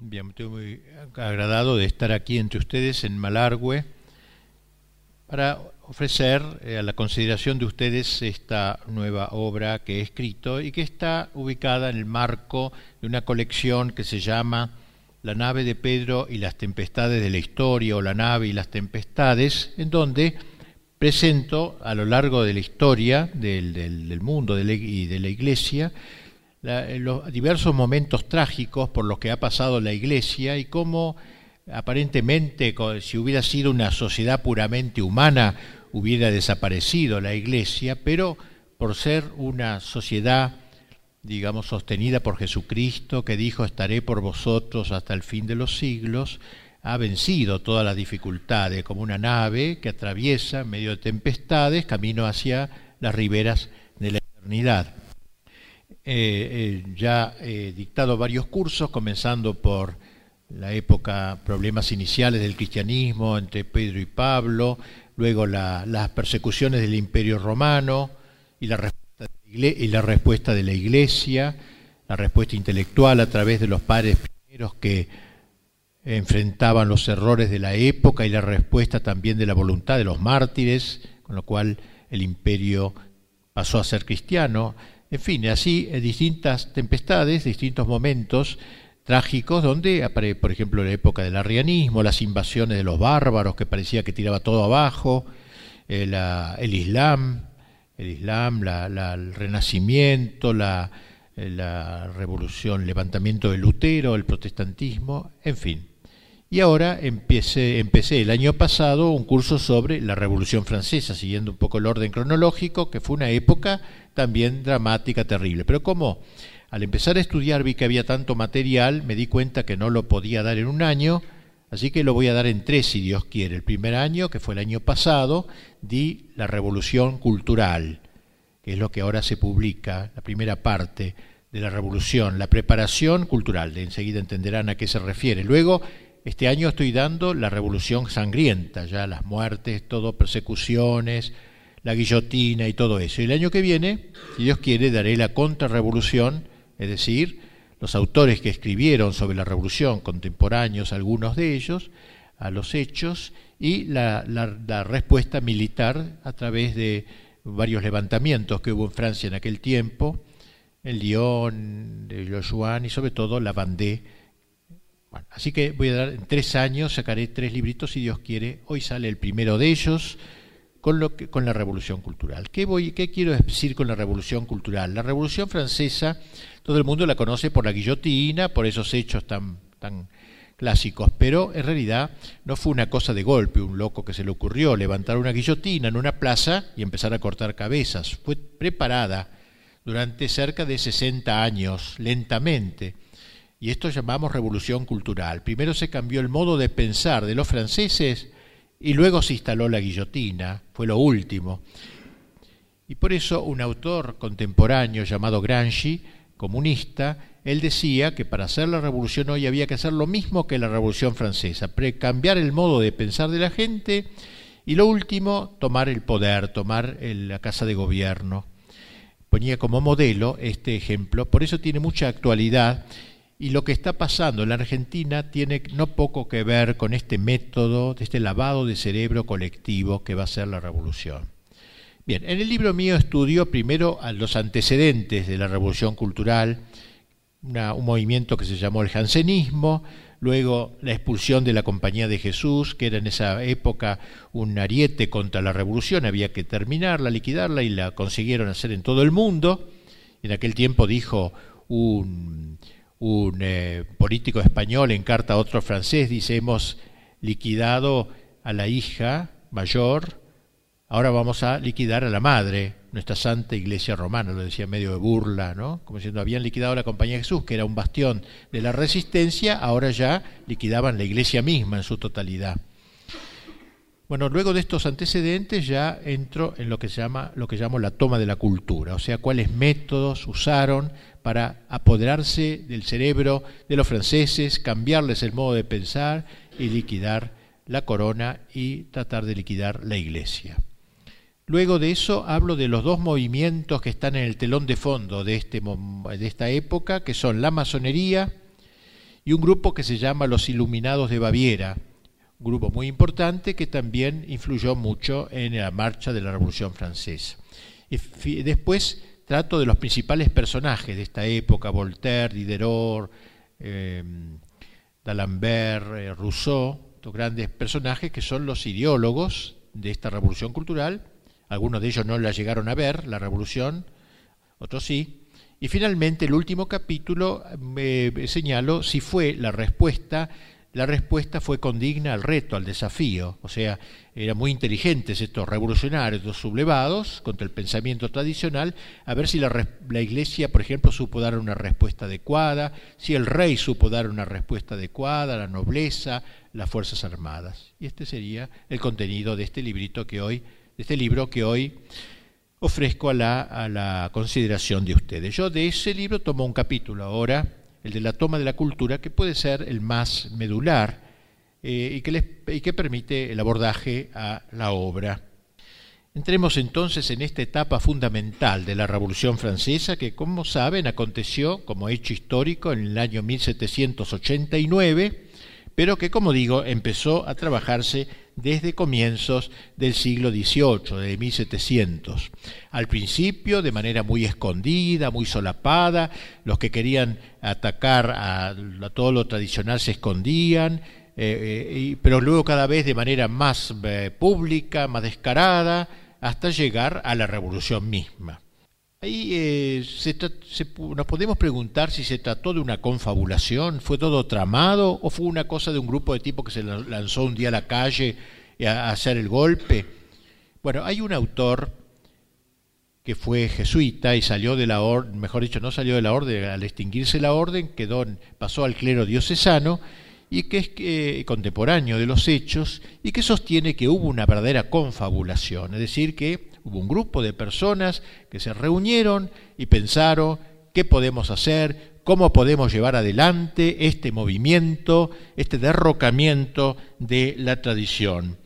Bien, estoy muy agradado de estar aquí entre ustedes en Malargüe para ofrecer eh, a la consideración de ustedes esta nueva obra que he escrito y que está ubicada en el marco de una colección que se llama La nave de Pedro y las tempestades de la historia o La nave y las tempestades, en donde presento a lo largo de la historia del, mundo y de la Iglesia los diversos momentos trágicos por los que ha pasado la Iglesia y cómo aparentemente si hubiera sido una sociedad puramente humana hubiera desaparecido la Iglesia, pero por ser una sociedad digamos sostenida por Jesucristo que dijo estaré por vosotros hasta el fin de los siglos, ha vencido todas las dificultades como una nave que atraviesa en medio de tempestades camino hacia las riberas de la eternidad. Eh, eh, ya he dictado varios cursos, comenzando por la época, problemas iniciales del cristianismo entre Pedro y Pablo, luego las persecuciones del imperio romano y la, y la respuesta de la iglesia, la respuesta intelectual a través de los padres primeros que enfrentaban los errores de la época y la respuesta también de la voluntad de los mártires, con lo cual el imperio pasó a ser cristiano. En fin, así distintas tempestades, distintos momentos trágicos donde, por ejemplo, la época del arrianismo, las invasiones de los bárbaros que parecía que tiraba todo abajo, el, eh, el Islam, el Islam, el Renacimiento, la, la revolución, levantamiento de Lutero, el protestantismo, en fin. Y ahora empecé el año pasado un curso sobre la Revolución Francesa, siguiendo un poco el orden cronológico, que fue una época también dramática, terrible. Pero como al empezar a estudiar vi que había tanto material, me di cuenta que no lo podía dar en un año, así que lo voy a dar en tres si Dios quiere. El primer año, que fue el año pasado, di la Revolución Cultural, que es lo que ahora se publica, la primera parte de la revolución, la preparación cultural, de enseguida entenderán a qué se refiere. Luego este año estoy dando la revolución sangrienta, ya las muertes, todo persecuciones, la guillotina y todo eso. Y el año que viene, si Dios quiere, daré la contrarrevolución, es decir, los autores que escribieron sobre la revolución, contemporáneos algunos de ellos, a los hechos y la, respuesta militar a través de varios levantamientos que hubo en Francia en aquel tiempo, en Lyon, de Josuán y sobre todo la Vendée así que voy a dar en tres años, sacaré tres libritos si Dios quiere. Hoy sale el primero de ellos con, lo que, con la Revolución Cultural. ¿Qué, voy, ¿Qué quiero decir con la Revolución Cultural? La Revolución Francesa, todo el mundo la conoce por la guillotina, por esos hechos tan, tan clásicos, pero en realidad no fue una cosa de golpe, un loco que se le ocurrió levantar una guillotina en una plaza y empezar a cortar cabezas. Fue preparada durante cerca de 60 años, lentamente y esto llamamos revolución cultural. Primero se cambió el modo de pensar de los franceses y luego se instaló la guillotina, fue lo último. Y por eso un autor contemporáneo llamado Gramsci, comunista, él decía que para hacer la revolución hoy había que hacer lo mismo que la revolución francesa, cambiar el modo de pensar de la gente y lo último, tomar el poder, tomar la casa de gobierno. Ponía como modelo este ejemplo, por eso tiene mucha actualidad y lo que está pasando en la Argentina tiene no poco que ver con este método, este lavado de cerebro colectivo que va a ser la revolución. Bien, en el libro mío estudio primero los antecedentes de la revolución cultural, un movimiento que se llamó el jansenismo, luego la expulsión de la Compañía de Jesús, que era en esa época un ariete contra la revolución, había que terminarla, liquidarla y la consiguieron hacer en todo el mundo. En aquel tiempo dijo un, un eh, político español en carta a otro francés, dice, hemos liquidado a la hija mayor, ahora vamos a liquidar a la madre, nuestra santa iglesia romana, lo decía medio de burla, ¿no? Como diciendo, habían liquidado la Compañía de Jesús, que era un bastión de la resistencia, ahora ya liquidaban la iglesia misma en su totalidad. Bueno, luego de estos antecedentes ya entro en lo que se llama lo que llamo la toma de la cultura, o sea, cuáles métodos usaron para apoderarse del cerebro de los franceses, cambiarles el modo de pensar y liquidar la corona y tratar de liquidar la iglesia. Luego de eso hablo de los dos movimientos que están en el telón de fondo de, este, de esta época, que son la masonería y un grupo que se llama Los Iluminados de Baviera, un grupo muy importante que también influyó mucho en la marcha de la Revolución Francesa. Y después trato de los principales personajes de esta época, Voltaire, Diderot, eh, D'Alembert, eh, Rousseau, estos grandes personajes que son los ideólogos de esta revolución cultural. Algunos de ellos no la llegaron a ver, la revolución, otros sí. Y finalmente el último capítulo me señalo si fue la respuesta la respuesta fue condigna al reto, al desafío. O sea, eran muy inteligentes estos revolucionarios, estos sublevados, contra el pensamiento tradicional, a ver si la, la, Iglesia, por ejemplo, supo dar una respuesta adecuada, si el rey supo dar una respuesta adecuada, la nobleza, las Fuerzas Armadas. Y este sería el contenido de este librito que hoy, de este libro que hoy ofrezco a la, a la consideración de ustedes. Yo de ese libro tomo un capítulo ahora el de la toma de la cultura, que puede ser el más medular eh, y, que y que permite el abordaje a la obra. Entremos entonces en esta etapa fundamental de la Revolución Francesa que, como saben, aconteció como hecho histórico en el año 1789 pero que, como digo, empezó a trabajarse desde comienzos del siglo XVIII, de 1700. Al principio, de manera muy escondida, muy solapada, los que querían atacar a, todo lo tradicional se escondían, eh, eh, pero luego cada vez de manera más eh, pública, más descarada, hasta llegar a la revolución misma. Ahí eh, nos podemos preguntar si se trató de una confabulación, fue todo tramado o fue una cosa de un grupo de tipos que se lanzó un día a la calle a, hacer el golpe. Bueno, hay un autor que fue jesuita y salió de la orden, mejor dicho, no salió de la orden, al extinguirse la orden quedó, pasó al clero diocesano y que es eh, contemporáneo de los hechos y que sostiene que hubo una verdadera confabulación, es decir, que hubo un grupo de personas que se reunieron y pensaron qué podemos hacer, cómo podemos llevar adelante este movimiento, este derrocamiento de la tradición.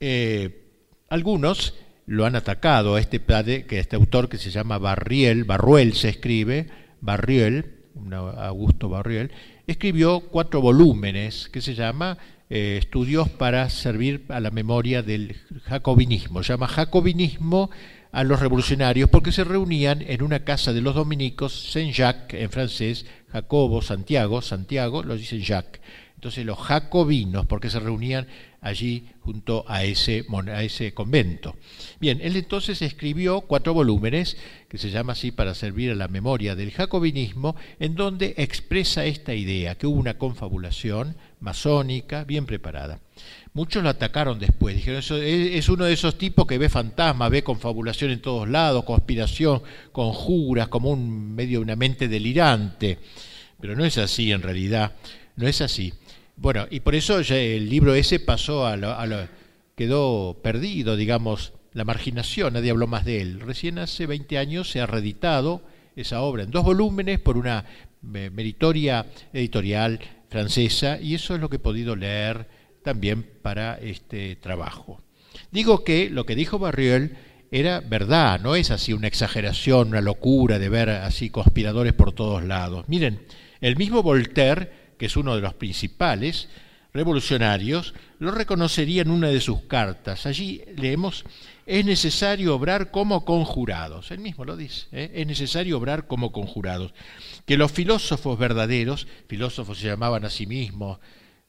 Eh, algunos lo han atacado a este, que este autor que se llama Barriel, Barruel se escribe, Barriel, Augusto Barriel, escribió cuatro volúmenes que se llama eh, estudios para servir a la memoria del jacobinismo. Llama jacobinismo a los revolucionarios porque se reunían en una casa de los dominicos, Saint-Jacques en francés, Jacobo, Santiago, Santiago, lo dicen Jacques. Entonces los jacobinos, porque se reunían allí junto a ese, a ese convento. Bien, él entonces escribió cuatro volúmenes, que se llama así para servir a la memoria del jacobinismo, en donde expresa esta idea, que hubo una confabulación masónica bien preparada. Muchos lo atacaron después, dijeron, es uno de esos tipos que ve fantasmas, ve confabulación en todos lados, conspiración, conjuras, como un medio una mente delirante. Pero no es así en realidad, no es así. Bueno, y por eso ya el libro ese pasó a lo, quedó perdido, digamos, la marginación, nadie habló más de él. Recién hace 20 años se ha reeditado esa obra en dos volúmenes por una eh, meritoria editorial francesa y eso es lo que he podido leer también para este trabajo. Digo que lo que dijo Barriel era verdad, no es así una exageración, una locura de ver así conspiradores por todos lados. Miren, el mismo Voltaire que es uno de los principales revolucionarios, lo reconocería en una de sus cartas. Allí leemos, es necesario obrar como conjurados. Él mismo lo dice, ¿eh? es necesario obrar como conjurados. Que los filósofos verdaderos, filósofos se llamaban a sí mismos,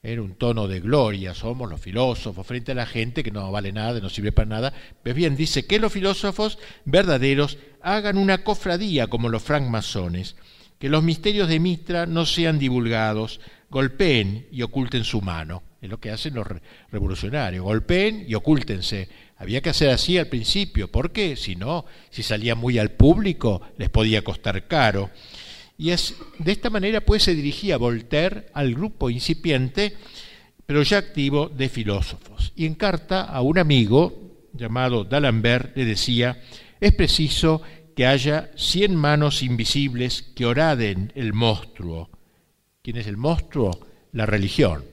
era un tono de gloria, somos los filósofos frente a la gente que no vale nada, no sirve para nada. Pues bien, dice que los filósofos verdaderos hagan una cofradía como los francmasones que los misterios de Mitra no sean divulgados, golpeen y oculten su mano. Es lo que hacen los revolucionarios, golpeen y ocúltense. Había que hacer así al principio, ¿por qué? Si no, si salía muy al público, les podía costar caro. Y es, de esta manera pues se dirigía Voltaire al grupo incipiente, pero ya activo, de filósofos. Y en carta a un amigo llamado D'Alembert le decía, es preciso que haya cien manos invisibles que oraden el monstruo. ¿Quién es el monstruo? La religión.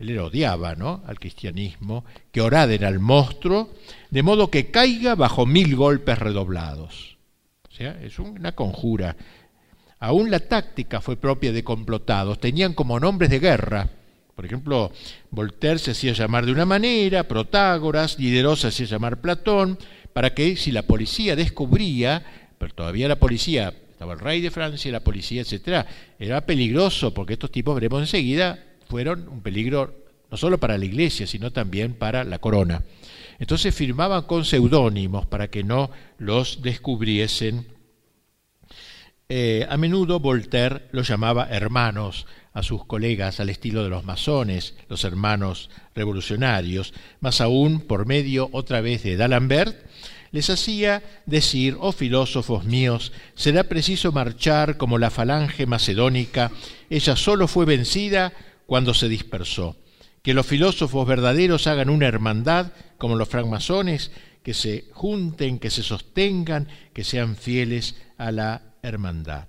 Él odiaba ¿no? al cristianismo, que oraden al monstruo, de modo que caiga bajo mil golpes redoblados. O sea, es una conjura. Aún la táctica fue propia de complotados, tenían como nombres de guerra. Por ejemplo, Voltaire se hacía llamar de una manera, Protágoras, Diderot se hacía llamar Platón, para que si la policía descubría, pero todavía la policía, estaba el rey de Francia, la policía, etcétera, era peligroso, porque estos tipos, veremos enseguida, fueron un peligro no solo para la iglesia, sino también para la corona. Entonces firmaban con seudónimos para que no los descubriesen eh, a menudo Voltaire los llamaba hermanos a sus colegas al estilo de los masones, los hermanos revolucionarios, más aún por medio otra vez de D'Alembert, les hacía decir, oh filósofos míos, será preciso marchar como la falange macedónica, ella solo fue vencida cuando se dispersó. Que los filósofos verdaderos hagan una hermandad como los francmasones, que se junten, que se sostengan, que sean fieles a la hermandad.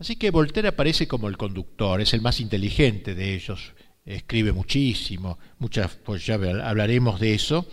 Así que Voltaire aparece como el conductor, es el más inteligente de ellos, escribe muchísimo, muchas, pues ya hablaremos de eso,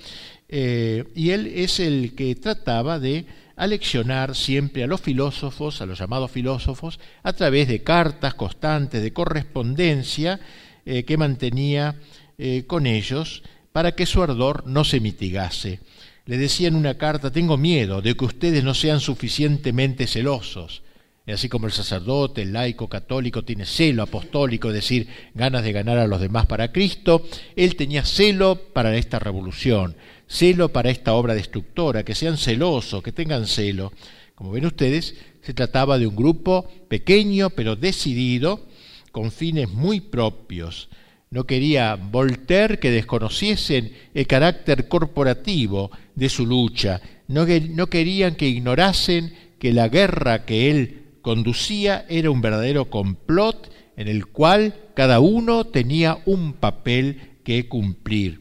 eh, y él es el que trataba de aleccionar siempre a los filósofos, a los llamados filósofos, a través de cartas constantes, de correspondencia eh, que mantenía eh, con ellos para que su ardor no se mitigase le decía en una carta, tengo miedo de que ustedes no sean suficientemente celosos. Así como el sacerdote, el laico católico tiene celo apostólico, es decir, ganas de ganar a los demás para Cristo, él tenía celo para esta revolución, celo para esta obra destructora, que sean celosos, que tengan celo. Como ven ustedes, se trataba de un grupo pequeño pero decidido, con fines muy propios, no quería Voltaire que desconociesen el carácter corporativo de su lucha. No, no querían que ignorasen que la guerra que él conducía era un verdadero complot en el cual cada uno tenía un papel que cumplir.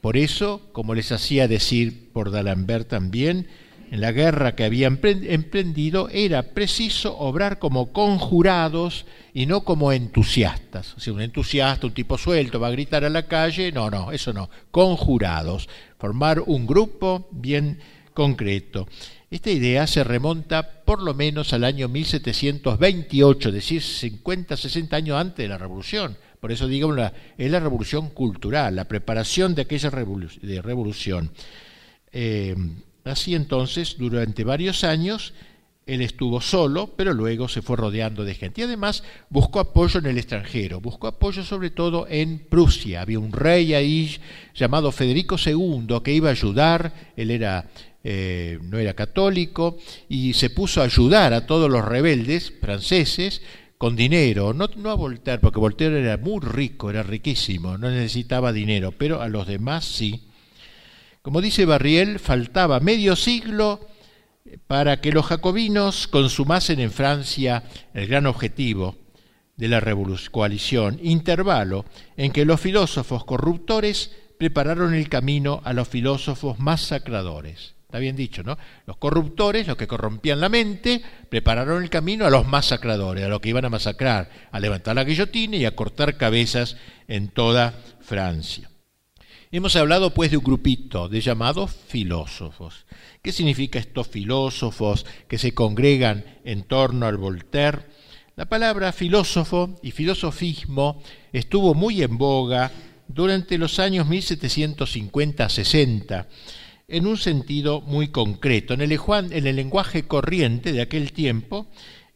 Por eso, como les hacía decir por D'Alembert también, en la guerra que habían emprendido era preciso obrar como conjurados y no como entusiastas. O un entusiasta, un tipo suelto, va a gritar a la calle, no, no, eso no, conjurados, formar un grupo bien concreto. Esta idea se remonta por lo menos al año 1728, es decir, 50, 60 años antes de la Revolución. Por eso digo, es la revolución cultural, la preparación de aquella revolución. Eh, Así entonces, durante varios años, él estuvo solo, pero luego se fue rodeando de gente. Y además buscó apoyo en el extranjero, buscó apoyo sobre todo en Prusia. Había un rey ahí llamado Federico II que iba a ayudar, él era, eh, no era católico, y se puso a ayudar a todos los rebeldes franceses con dinero, no, no a Voltaire, porque Voltaire era muy rico, era riquísimo, no necesitaba dinero, pero a los demás sí. Como dice Barriel, faltaba medio siglo para que los jacobinos consumasen en Francia el gran objetivo de la coalición, intervalo en que los filósofos corruptores prepararon el camino a los filósofos masacradores. Está bien dicho, ¿no? Los corruptores, los que corrompían la mente, prepararon el camino a los masacradores, a los que iban a masacrar, a levantar la guillotina y a cortar cabezas en toda Francia. Hemos hablado pues de un grupito de llamados filósofos. ¿Qué significa estos filósofos que se congregan en torno al Voltaire? La palabra filósofo y filosofismo estuvo muy en boga durante los años 1750-60 en un sentido muy concreto. En el, en el lenguaje corriente de aquel tiempo,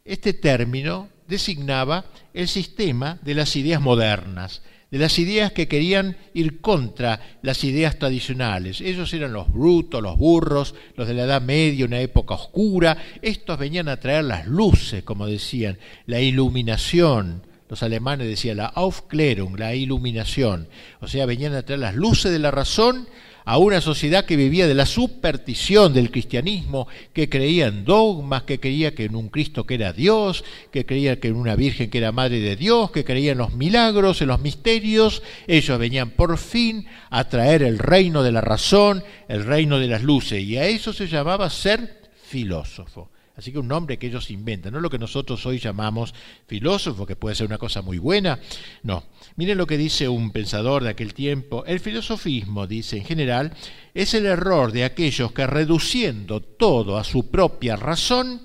este término designaba el sistema de las ideas modernas, de las ideas que querían ir contra las ideas tradicionales. Ellos eran los brutos, los burros, los de la Edad Media, una época oscura. Estos venían a traer las luces, como decían, la iluminación. Los alemanes decían la Aufklärung, la iluminación. O sea, venían a traer las luces de la razón a una sociedad que vivía de la superstición del cristianismo, que creía en dogmas, que creía que en un Cristo que era Dios, que creía que en una Virgen que era Madre de Dios, que creía en los milagros, en los misterios. Ellos venían por fin a traer el reino de la razón, el reino de las luces, y a eso se llamaba ser filósofo. Así que un nombre que ellos inventan, no lo que nosotros hoy llamamos filósofo, que puede ser una cosa muy buena. No. Miren lo que dice un pensador de aquel tiempo. El filosofismo, dice en general, es el error de aquellos que reduciendo todo a su propia razón,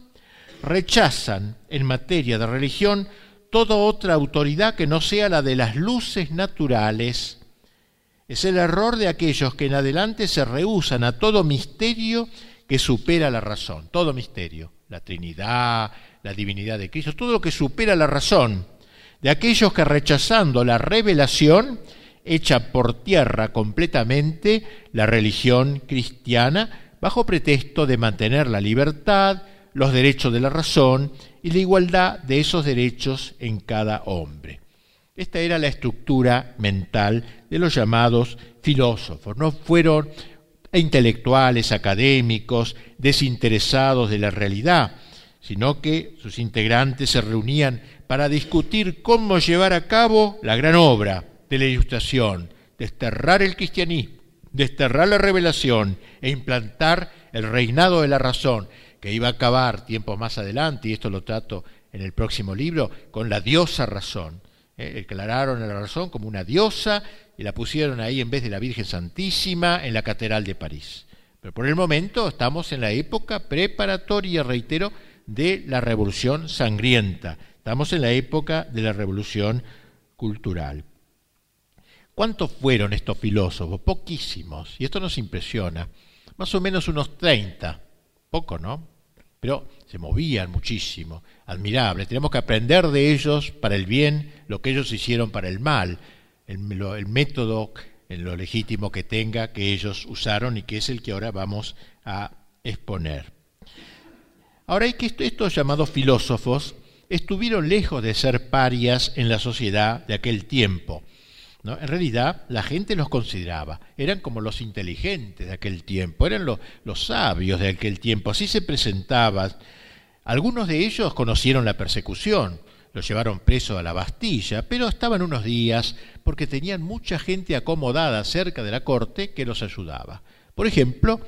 rechazan en materia de religión toda otra autoridad que no sea la de las luces naturales. Es el error de aquellos que en adelante se rehusan a todo misterio que supera la razón, todo misterio, la Trinidad, la divinidad de Cristo, todo lo que supera la razón, de aquellos que rechazando la revelación echa por tierra completamente la religión cristiana bajo pretexto de mantener la libertad, los derechos de la razón y la igualdad de esos derechos en cada hombre. Esta era la estructura mental de los llamados filósofos. No fueron intelectuales, académicos, desinteresados de la realidad, sino que sus integrantes se reunían para discutir cómo llevar a cabo la gran obra de la ilustración, desterrar el cristianismo, desterrar la revelación e implantar el reinado de la razón, que iba a acabar tiempos más adelante, y esto lo trato en el próximo libro, con la diosa razón. Eh, declararon a la razón como una diosa y la pusieron ahí en vez de la Virgen Santísima en la Catedral de París. Pero por el momento estamos en la época preparatoria, reitero, de la Revolución Sangrienta. Estamos en la época de la Revolución Cultural. ¿Cuántos fueron estos filósofos? Poquísimos. Y esto nos impresiona. Más o menos unos 30. Poco, ¿no? Pero se movían muchísimo. Admirable. Tenemos que aprender de ellos para el bien lo que ellos hicieron para el mal. El, el método, en lo legítimo que tenga, que ellos usaron y que es el que ahora vamos a exponer. Ahora hay que estos llamados filósofos estuvieron lejos de ser parias en la sociedad de aquel tiempo. En realidad la gente los consideraba, eran como los inteligentes de aquel tiempo, eran los sabios de aquel tiempo, así se presentaban. Algunos de ellos conocieron la persecución, los llevaron preso a la Bastilla, pero estaban unos días porque tenían mucha gente acomodada cerca de la corte que los ayudaba. Por ejemplo,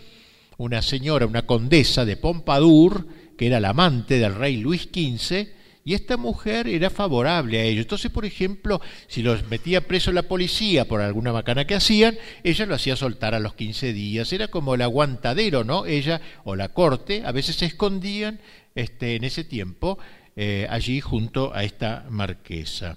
una señora, una condesa de Pompadour, que era la amante del rey Luis XV, y esta mujer era favorable a ello. Entonces, por ejemplo, si los metía preso la policía por alguna macana que hacían, ella lo hacía soltar a los 15 días. Era como el aguantadero, ¿no? Ella o la corte a veces se escondían este, en ese tiempo eh, allí junto a esta marquesa.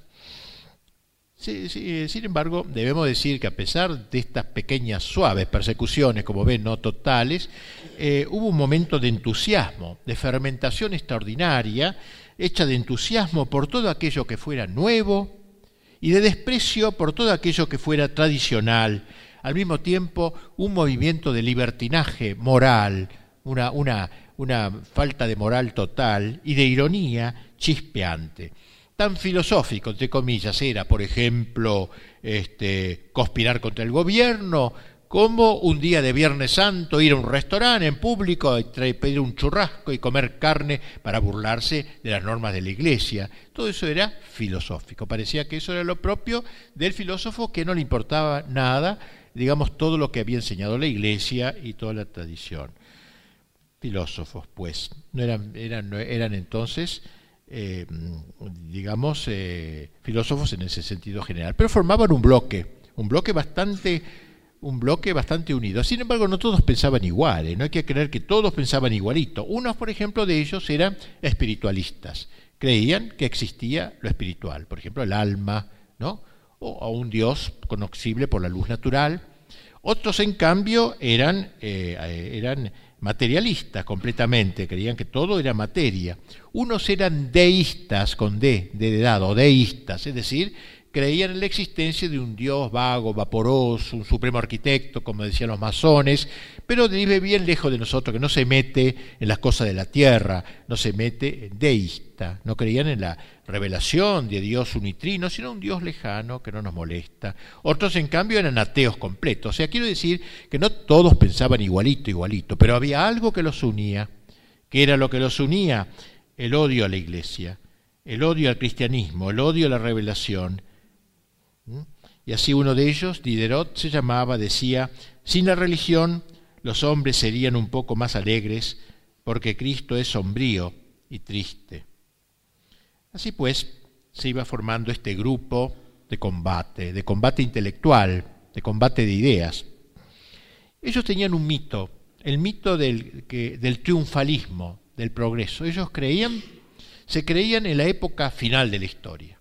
sin embargo, debemos decir que a pesar de estas pequeñas suaves persecuciones, como ven, no totales, eh, hubo un momento de entusiasmo, de fermentación extraordinaria, hecha de entusiasmo por todo aquello que fuera nuevo y de desprecio por todo aquello que fuera tradicional. Al mismo tiempo, un movimiento de libertinaje moral, una, una, una falta de moral total y de ironía chispeante tan filosófico, entre comillas, era, por ejemplo, este, conspirar contra el gobierno, como un día de Viernes Santo ir a un restaurante en público pedir un churrasco y comer carne para burlarse de las normas de la iglesia. Todo eso era filosófico. Parecía que eso era lo propio del filósofo que no le importaba nada, digamos, todo lo que había enseñado la iglesia y toda la tradición. Filósofos, pues, no eran, eran, eran entonces, eh, digamos, eh, filósofos en ese sentido general, pero formaban un bloque, un bloque bastante un bloque bastante unido. Sin embargo, no todos pensaban iguales, no hay que creer que todos pensaban igualito. Unos, por ejemplo, de ellos eran espiritualistas. Creían que existía lo espiritual, por ejemplo, el alma, ¿no? O un Dios conocible por la luz natural. Otros, en cambio, eran, eh, eran materialistas completamente, creían que todo era materia. Unos eran deístas, con D, de dado, deístas, es decir, creían en la existencia de un Dios vago, vaporoso, un supremo arquitecto, como decían los masones, pero vive bien lejos de nosotros, que no se mete en las cosas de la tierra, no se mete deísta, no creían en la revelación de Dios unitrino, sino un Dios lejano que no nos molesta. Otros, en cambio, eran ateos completos. O sea, quiero decir que no todos pensaban igualito, igualito, pero había algo que los unía. ¿Qué era lo que los unía? El odio a la iglesia, el odio al cristianismo, el odio a la revelación, y así uno de ellos, Diderot, se llamaba, decía, sin la religión los hombres serían un poco más alegres, porque Cristo es sombrío y triste. Así pues, se iba formando este grupo de combate, de combate intelectual, de combate de ideas. Ellos tenían un mito, el mito del, del triunfalismo, del progreso. Ellos creían, se creían en la época final de la historia.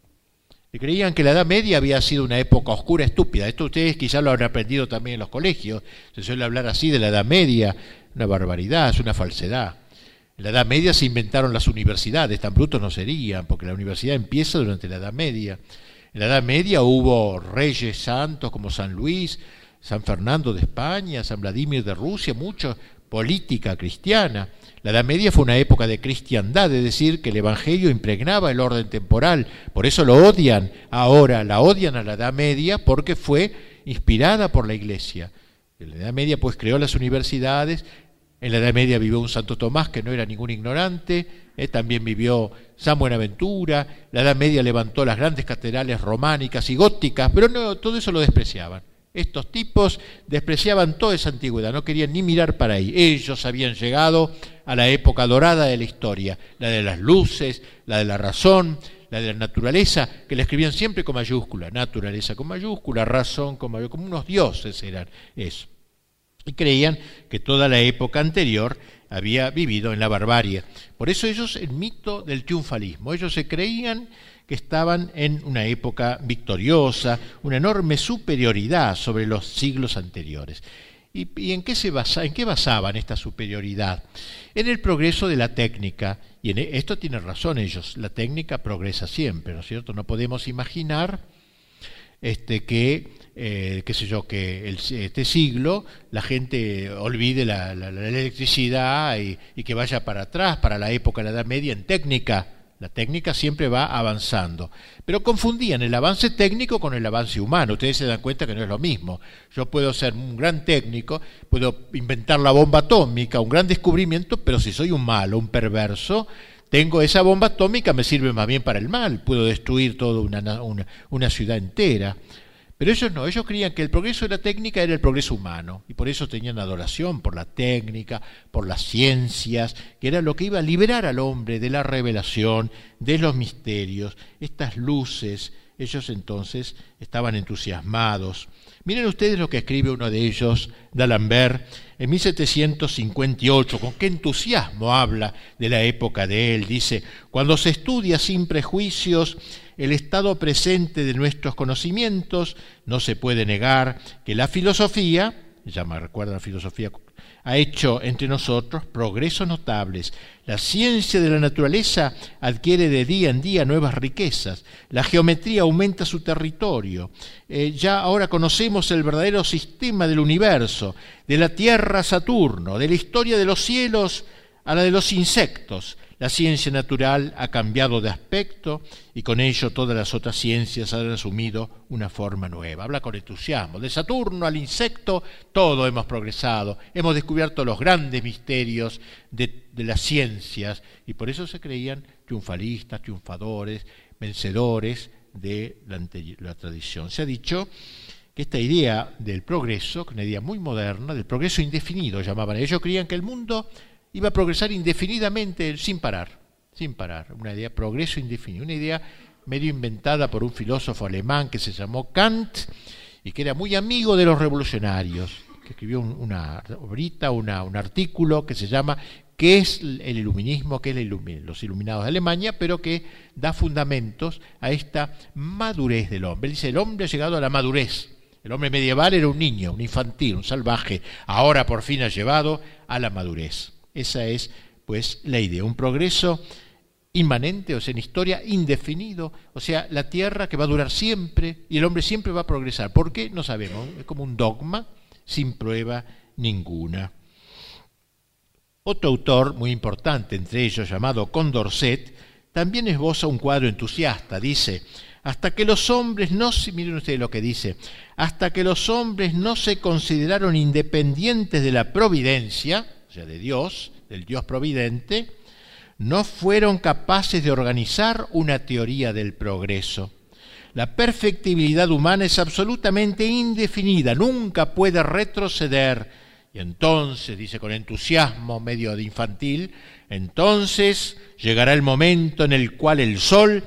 Se creían que la Edad Media había sido una época oscura, estúpida. Esto ustedes quizás lo habrán aprendido también en los colegios. Se suele hablar así de la Edad Media, una barbaridad, es una falsedad. En la Edad Media se inventaron las universidades, tan brutos no serían, porque la universidad empieza durante la Edad Media. En la Edad Media hubo reyes santos como San Luis, San Fernando de España, San Vladimir de Rusia, mucha política cristiana. La Edad Media fue una época de cristiandad, es decir, que el Evangelio impregnaba el orden temporal. Por eso lo odian ahora, la odian a la Edad Media porque fue inspirada por la Iglesia. En la Edad Media pues creó las universidades, en la Edad Media vivió un Santo Tomás que no era ningún ignorante, eh, también vivió San Buenaventura, la Edad Media levantó las grandes catedrales románicas y góticas, pero no, todo eso lo despreciaban. Estos tipos despreciaban toda esa antigüedad, no querían ni mirar para ahí. Ellos habían llegado a la época dorada de la historia, la de las luces, la de la razón, la de la naturaleza, que la escribían siempre con mayúscula, naturaleza con mayúscula, razón con mayúscula, como unos dioses eran eso y creían que toda la época anterior había vivido en la barbarie. Por eso ellos, el mito del triunfalismo, ellos se creían que estaban en una época victoriosa, una enorme superioridad sobre los siglos anteriores. ¿Y, en, qué se basa, en qué basaban esta superioridad? En el progreso de la técnica. Y en e, esto tienen razón ellos, la técnica progresa siempre, ¿no es cierto? No podemos imaginar este, que eh, qué sé yo, que este siglo la gente olvide la, electricidad y, que vaya para atrás, para la época de la Edad Media en técnica. La técnica siempre va avanzando. Pero confundían el avance técnico con el avance humano. Ustedes se dan cuenta que no es lo mismo. Yo puedo ser un gran técnico, puedo inventar la bomba atómica, un gran descubrimiento, pero si soy un malo, un perverso, tengo esa bomba atómica, me sirve más bien para el mal. Puedo destruir toda una, una ciudad entera. Pero ellos no, ellos creían que el progreso de la técnica era el progreso humano y por eso tenían adoración por la técnica, por las ciencias, que era lo que iba a liberar al hombre de la revelación, de los misterios, estas luces. Ellos entonces estaban entusiasmados. Miren ustedes lo que escribe uno de ellos, D'Alembert, en 1758, con qué entusiasmo habla de la época de él. Dice, cuando se estudia sin prejuicios el estado presente de nuestros conocimientos, no se puede negar que la filosofía, ya me recuerda la filosofía, ha hecho entre nosotros progresos notables. La ciencia de la naturaleza adquiere de día en día nuevas riquezas. La geometría aumenta su territorio. Eh, ya ahora conocemos el verdadero sistema del universo, de la Tierra a Saturno, de la historia de los cielos a la de los insectos. La ciencia natural ha cambiado de aspecto y con ello todas las otras ciencias han asumido una forma nueva. Habla con entusiasmo. De Saturno al insecto, todo hemos progresado. Hemos descubierto los grandes misterios de, las ciencias y por eso se creían triunfalistas, triunfadores, vencedores de la, la tradición. Se ha dicho que esta idea del progreso, una idea muy moderna, del progreso indefinido llamaban, ellos creían que el mundo iba a progresar indefinidamente sin parar, sin parar, una idea progreso indefinido, una idea medio inventada por un filósofo alemán que se llamó Kant y que era muy amigo de los revolucionarios, que escribió una obrita, un artículo que se llama ¿Qué es el iluminismo? ¿Qué es los iluminados de Alemania? Pero que da fundamentos a esta madurez del hombre. dice, el hombre ha llegado a la madurez. El hombre medieval era un niño, un infantil, un salvaje. Ahora por fin ha llevado a la madurez. Esa es, pues, la idea. Un progreso inmanente, o sea, en historia indefinido, o sea, la tierra que va a durar siempre y el hombre siempre va a progresar. ¿Por qué? No sabemos. Es como un dogma sin prueba ninguna. Otro autor muy importante entre ellos, llamado Condorcet, también esboza un cuadro entusiasta. Dice, hasta que los hombres no se, miren ustedes lo que dice, hasta que los hombres no se consideraron independientes de la providencia, de Dios, del Dios providente, no fueron capaces de organizar una teoría del progreso. La perfectibilidad humana es absolutamente indefinida, nunca puede retroceder. Y entonces, dice con entusiasmo medio de infantil, entonces llegará el momento en el cual el sol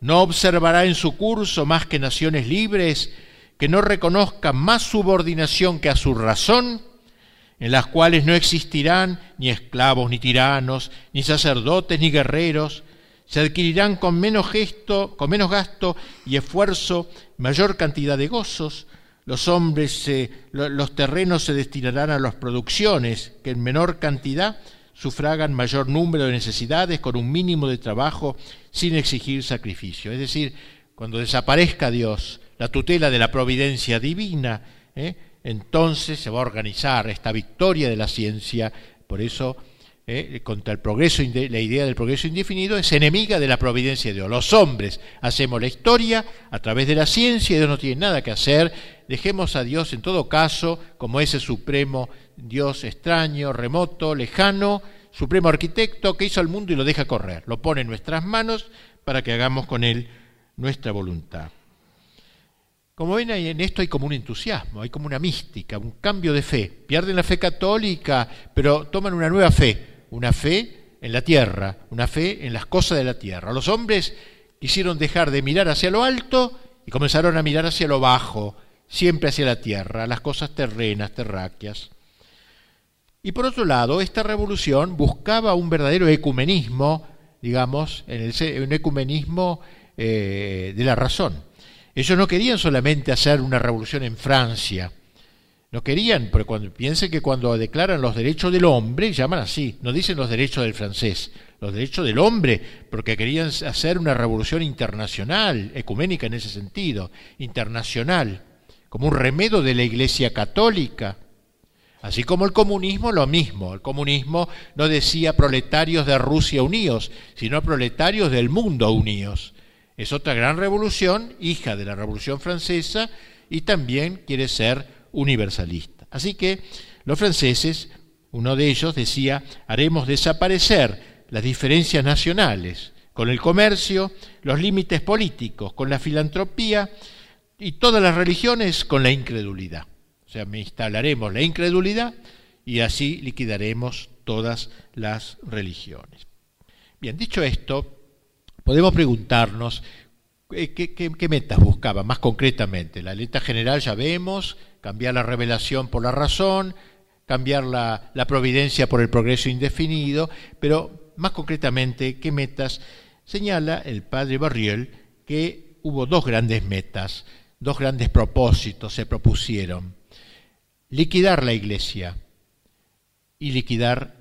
no observará en su curso más que naciones libres, que no reconozcan más subordinación que a su razón, en las cuales no existirán ni esclavos ni tiranos, ni sacerdotes ni guerreros, se adquirirán con menos gesto, con menos gasto y esfuerzo, mayor cantidad de gozos. Los hombres, los terrenos se destinarán a las producciones que en menor cantidad sufragan mayor número de necesidades con un mínimo de trabajo sin exigir sacrificio. Es decir, cuando desaparezca Dios, la tutela de la providencia divina, ¿eh? Entonces se va a organizar esta victoria de la ciencia. Por eso, eh, contra el progreso, la idea del progreso indefinido es enemiga de la providencia de Dios. Los hombres hacemos la historia a través de la ciencia, Dios no tiene nada que hacer. Dejemos a Dios en todo caso como ese supremo Dios extraño, remoto, lejano, supremo arquitecto que hizo al mundo y lo deja correr. Lo pone en nuestras manos para que hagamos con él nuestra voluntad. Como ven, en esto hay como un entusiasmo, hay como una mística, un cambio de fe. Pierden la fe católica, pero toman una nueva fe, una fe en la tierra, una fe en las cosas de la tierra. Los hombres quisieron dejar de mirar hacia lo alto y comenzaron a mirar hacia lo bajo, siempre hacia la tierra, las cosas terrenas, terráqueas. Y por otro lado, esta revolución buscaba un verdadero ecumenismo, digamos, en el, un ecumenismo eh, de la razón ellos no querían solamente hacer una revolución en Francia, no querían, porque cuando, piensen que cuando declaran los derechos del hombre, llaman así, no dicen los derechos del francés, los derechos del hombre, porque querían hacer una revolución internacional, ecuménica en ese sentido, internacional, como un remedio de la Iglesia católica. Así como el comunismo, lo mismo. El comunismo no decía proletarios de Rusia unidos, sino proletarios del mundo unidos. Es otra gran revolución, hija de la Revolución Francesa, y también quiere ser universalista. Así que los franceses, uno de ellos decía, haremos desaparecer las diferencias nacionales con el comercio, los límites políticos, con la filantropía y todas las religiones con la incredulidad. O sea, instalaremos la incredulidad y así liquidaremos todas las religiones. Bien, dicho esto, podemos preguntarnos eh, ¿qué, metas buscaba más concretamente. La letra general ya vemos, cambiar la revelación por la razón, cambiar la, la providencia por el progreso indefinido, pero más concretamente, ¿qué metas? Señala el padre Barriel que hubo dos grandes metas, dos grandes propósitos se propusieron. Liquidar la iglesia y liquidar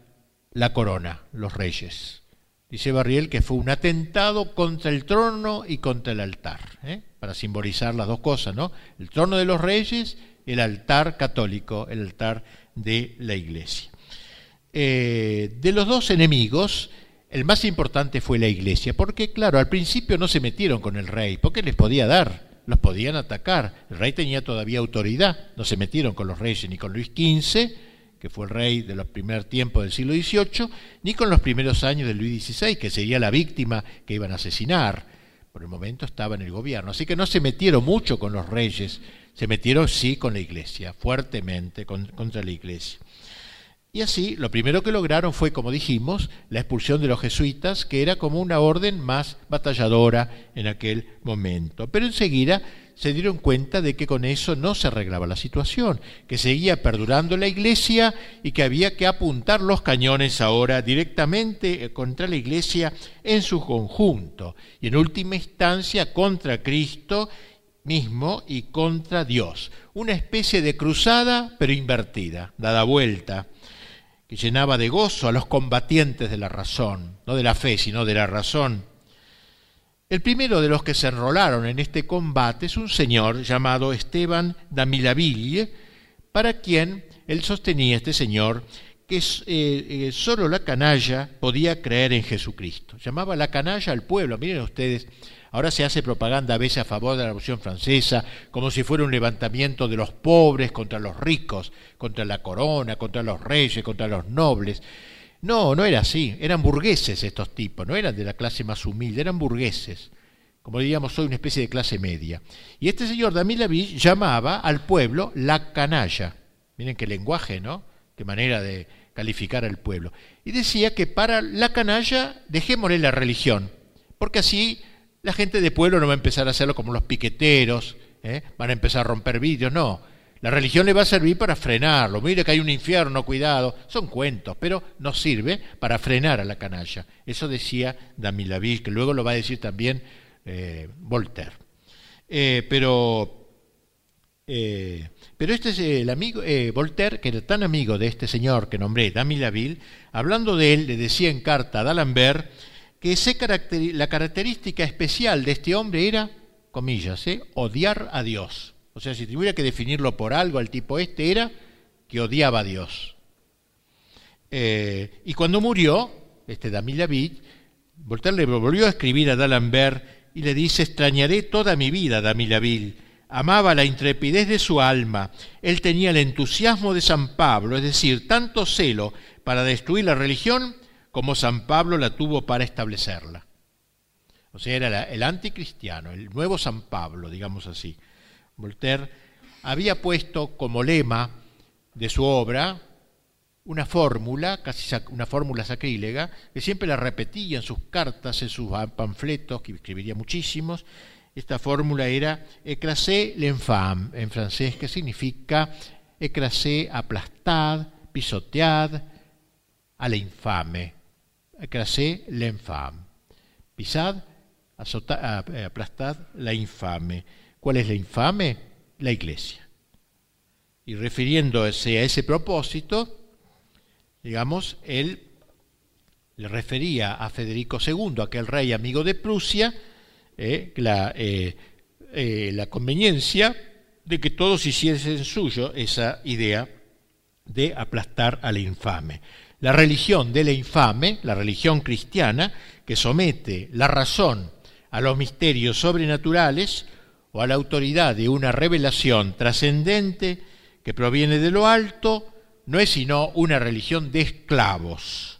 la corona, los reyes. Dice Barriel que fue un atentado contra el trono y contra el altar, ¿eh? para simbolizar las dos cosas, ¿no? El trono de los reyes, el altar católico, el altar de la iglesia. Eh, de los dos enemigos, el más importante fue la iglesia, porque claro, al principio no se metieron con el rey, porque les podía dar, los podían atacar, el rey tenía todavía autoridad, no se metieron con los reyes ni con Luis XV, que fue el rey de los primeros tiempos del siglo XVIII, ni con los primeros años de Luis XVI, que sería la víctima que iban a asesinar. Por el momento estaba en el gobierno. Así que no se metieron mucho con los reyes, se metieron sí con la iglesia, fuertemente contra la iglesia. Y así, lo primero que lograron fue, como dijimos, la expulsión de los jesuitas, que era como una orden más batalladora en aquel momento. Pero enseguida se dieron cuenta de que con eso no se arreglaba la situación, que seguía perdurando la iglesia y que había que apuntar los cañones ahora directamente eh, contra la iglesia en su conjunto y en última instancia contra Cristo mismo y contra Dios. Una especie de cruzada pero invertida, dada vuelta, que llenaba de gozo a los combatientes de la razón, no de la fe, sino de la razón el primero de los que se enrolaron en este combate es un señor llamado Esteban Damilaville, para quien él sostenía este señor que eh, eh, solo la canalla podía creer en Jesucristo. Llamaba la canalla al pueblo. Miren ustedes, ahora se hace propaganda a veces a favor de la Revolución Francesa, como si fuera un levantamiento de los pobres contra los ricos, contra la corona, contra los reyes, contra los nobles. No, no era así. Eran burgueses estos tipos, no eran de la clase más humilde, eran burgueses. Como diríamos hoy, una especie de clase media. Y este señor Damilaville llamaba al pueblo la canalla. Miren qué lenguaje, ¿no? Qué manera de calificar al pueblo. Y decía que para la canalla dejémosle la religión, porque así la gente de pueblo no va a empezar a hacerlo como los piqueteros, ¿eh? van a empezar a romper vidrios, no. La religión le va a servir para frenarlo. Mire que hay un infierno, cuidado. Son cuentos, pero nos sirve para frenar a la canalla. Eso decía Damilaville, que luego lo va a decir también eh, Voltaire. Eh, pero, eh, pero este es el amigo, Voltaire, que era tan amigo de este señor que nombré, Damilaville, hablando de él, le decía en carta a D'Alembert que la característica especial de este hombre era, comillas, odiar a Dios. O sea, si tuviera que definirlo por algo al tipo este, era que odiaba a Dios. y cuando murió, este Damilaville, Voltaire le volvió a escribir a D'Alembert y le dice, extrañaré toda mi vida, Damilaville. Amaba la intrepidez de su alma. Él tenía el entusiasmo de San Pablo, es decir, tanto celo para destruir la religión como San Pablo la tuvo para establecerla. O sea, era el anticristiano, el nuevo San Pablo, digamos así. Voltaire había puesto como lema de su obra una fórmula, casi una fórmula sacrílega, que siempre la repetía en sus cartas, en sus panfletos, que escribiría muchísimos. Esta fórmula era écrasé l'infâme, en francés, que significa écrasé, aplastad, pisotead a la infame. Écrasé l'infâme. Pisad, aplastad la infame. ¿Cuál es la infame? La iglesia. Y refiriéndose a ese propósito, digamos, él le refería a Federico II, aquel rey amigo de Prusia, eh, la, eh, eh, la conveniencia de que todos hiciesen suyo esa idea de aplastar al infame. La religión de la infame, la religión cristiana, que somete la razón a los misterios sobrenaturales o a la autoridad de una revelación trascendente que proviene de lo alto, no es sino una religión de esclavos.